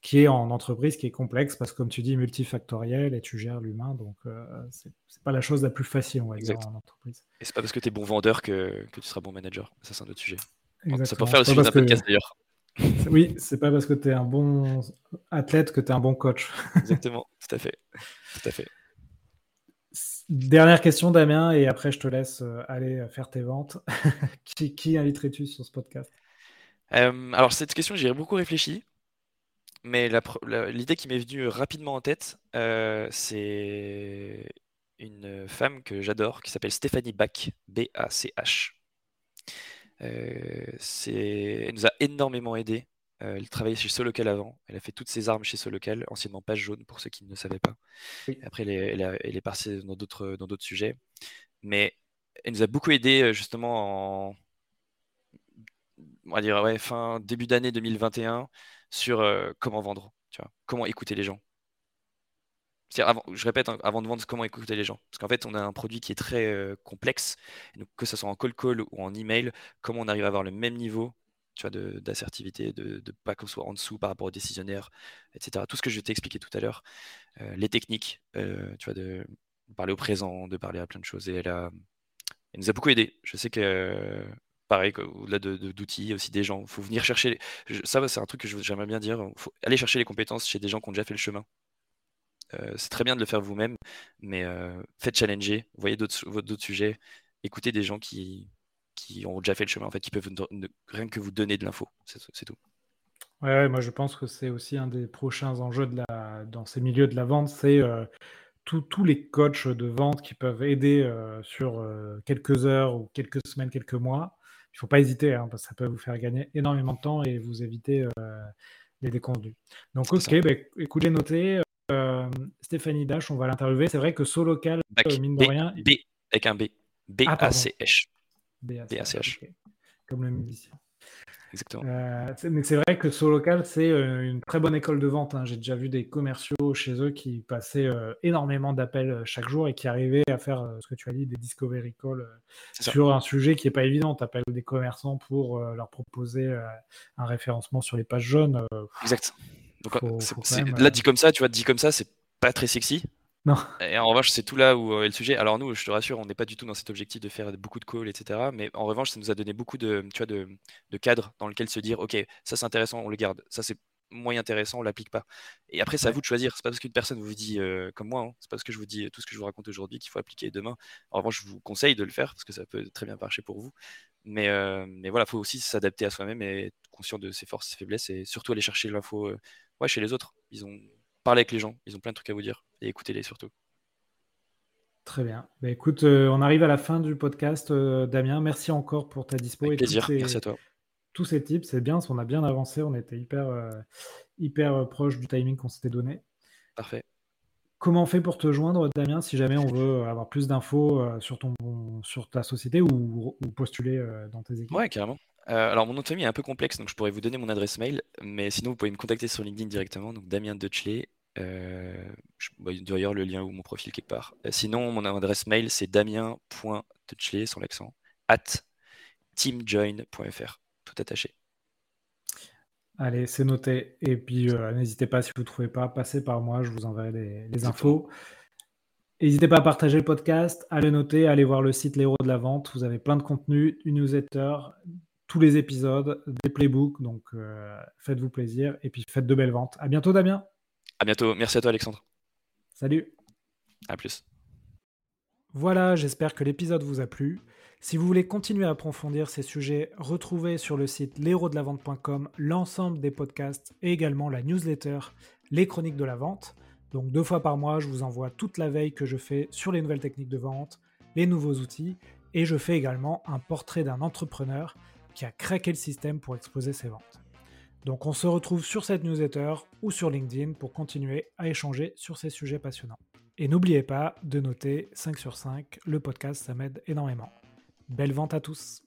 qui est en entreprise, qui est complexe parce que, comme tu dis, multifactoriel et tu gères l'humain. Donc, euh, c'est pas la chose la plus facile, on va dire, en entreprise. Et c'est pas parce que tu es bon vendeur que, que, tu seras bon manager. Ça, c'est un autre sujet. Ça peut faire le sujet d'un podcast d'ailleurs. Oui, c'est pas parce que tu es un bon athlète que tu es un bon coach. Exactement, tout à fait. Tout à fait. Dernière question, Damien, et après je te laisse euh, aller faire tes ventes. qui, qui inviterais-tu sur ce podcast? Euh, Alors, cette question, j'y ai beaucoup réfléchi, mais l'idée qui m'est venue rapidement en tête, euh, c'est une femme que j'adore qui s'appelle Stéphanie Bach, B-A-C-H. Elle nous a énormément aidé euh, elle travaillait chez Solocal avant. Elle a fait toutes ses armes chez Solocal, anciennement Page Jaune pour ceux qui ne le savaient pas. Après, elle est, partie dans d'autres, dans d'autres sujets. Mais elle nous a beaucoup aidé euh, justement en on va dire, ouais, fin début d'année 2021 sur euh, comment vendre, tu vois, comment écouter les gens. Je répète, hein, avant de vendre, comment écouter les gens. Parce qu'en fait, on a un produit qui est très complexe. Donc, que ce soit en call call ou en email, comment on arrive à avoir le même niveau d'assertivité, de ne pas qu'on soit en dessous par rapport aux décisionnaires, etc. Tout ce que je t'ai expliqué tout à l'heure, euh, les techniques, euh, tu vois, de parler au présent, de parler à plein de choses. Et elle, a, elle nous a beaucoup aidé. Je sais que, pareil, au-delà d'outils, de, aussi des gens, il faut venir chercher. ça, c'est un truc que j'aimerais bien dire. Il faut aller chercher les compétences chez des gens qui ont déjà fait le chemin. Euh, c'est très bien de le faire vous-même, mais faites challenger, voyez d'autres sujets, écoutez des gens qui, qui ont déjà fait le chemin, en fait, qui peuvent rien que vous donner de l'info. C'est tout. Ouais, moi je pense que c'est aussi un des prochains enjeux de la, dans ces milieux de la vente, c'est euh, tous les coachs de vente qui peuvent aider euh, sur euh, quelques heures ou quelques semaines, quelques mois. Il ne faut pas hésiter, hein, parce que ça peut vous faire gagner énormément de temps et vous éviter les déconvenus. Donc, ok, bah, écoutez, notez. Stéphanie Dash, on va l'interviewer. C'est vrai que Solocal, mine de rien. B, avec un B. B-A-C-H. BACH. Comme le musicien. Exactement. Euh, mais c'est vrai que Solocal, c'est euh, une très bonne école de vente. Hein. J'ai déjà vu des commerciaux chez eux qui passaient euh, énormément d'appels chaque jour et qui arrivaient à faire ce que tu as dit, des discovery calls sur un sujet qui n'est pas évident. Tu appelles des commerçants pour leur proposer un référencement sur les pages jaunes. exact. Donc, là, dit comme ça, tu vois, dit comme ça, c'est pas très sexy. Non. Et en revanche, c'est tout là où est le sujet. Alors nous, je te rassure, on n'est pas du tout dans cet objectif de faire beaucoup de calls, etc. Mais en revanche, ça nous a donné beaucoup de, tu vois, de, de cadres dans lequel se dire, ok, ça c'est intéressant, on le garde. Ça c'est moins intéressant, on l'applique pas. Et après, c'est à vous de choisir. C'est pas parce qu'une personne vous dit comme moi, hein, c'est pas parce que je vous dis tout ce que je vous raconte aujourd'hui qu'il faut appliquer demain. En revanche, je vous conseille de le faire parce que ça peut très bien marcher pour vous. Mais, euh, mais voilà, faut aussi s'adapter à soi-même et être conscient de ses forces, ses faiblesses et surtout aller chercher l'info euh, ouais, chez les autres. Ils ont parlé avec les gens, ils ont plein de trucs à vous dire et écoutez-les surtout. Très bien. Bah, écoute, euh, on arrive à la fin du podcast, euh, Damien. Merci encore pour ta dispo et plaisir. Merci à toi. Tous ces tips, c'est bien, on a bien avancé, on était hyper, euh, hyper proche du timing qu'on s'était donné. Parfait. Comment on fait pour te joindre, Damien, si jamais on veut avoir plus d'infos sur, ton, sur ta société ou, postuler dans tes équipes? Ouais, carrément. Alors, mon nom de famille est un peu complexe, donc je pourrais vous donner mon adresse mail, mais sinon, vous pouvez me contacter sur LinkedIn directement, donc Damien Dutchley, euh, bah, il doit y avoir le lien ou mon profil quelque part. Euh, sinon, mon adresse mail, c'est damien.touchley, sans l'accent, at teamjoin.fr, tout attaché. Allez, c'est noté. Et puis, euh, n'hésitez pas, si vous ne trouvez pas, passez par moi, je vous enverrai les, infos. N'hésitez pas à partager le podcast, à le noter, à aller voir le site L'Héros de la Vente. Vous avez plein de contenu, une newsletter, tous les épisodes, des playbooks. Donc, faites-vous plaisir et puis faites de belles ventes. À bientôt, Damien. À bientôt. Merci à toi, Alexandre. Salut. À plus. Voilà, j'espère que l'épisode vous a plu. Si vous voulez continuer à approfondir ces sujets, retrouvez sur le site l'héros-de-la-vente.com l'ensemble des podcasts et également la newsletter Les Chroniques de la Vente. Donc deux fois par mois, je vous envoie toute la veille que je fais sur les nouvelles techniques de vente, les nouveaux outils, et je fais également un portrait d'un entrepreneur qui a craqué le système pour exposer ses ventes. Donc on se retrouve sur cette newsletter ou sur LinkedIn pour continuer à échanger sur ces sujets passionnants. Et n'oubliez pas de noter 5 sur 5, le podcast ça m'aide énormément. Belle vente à tous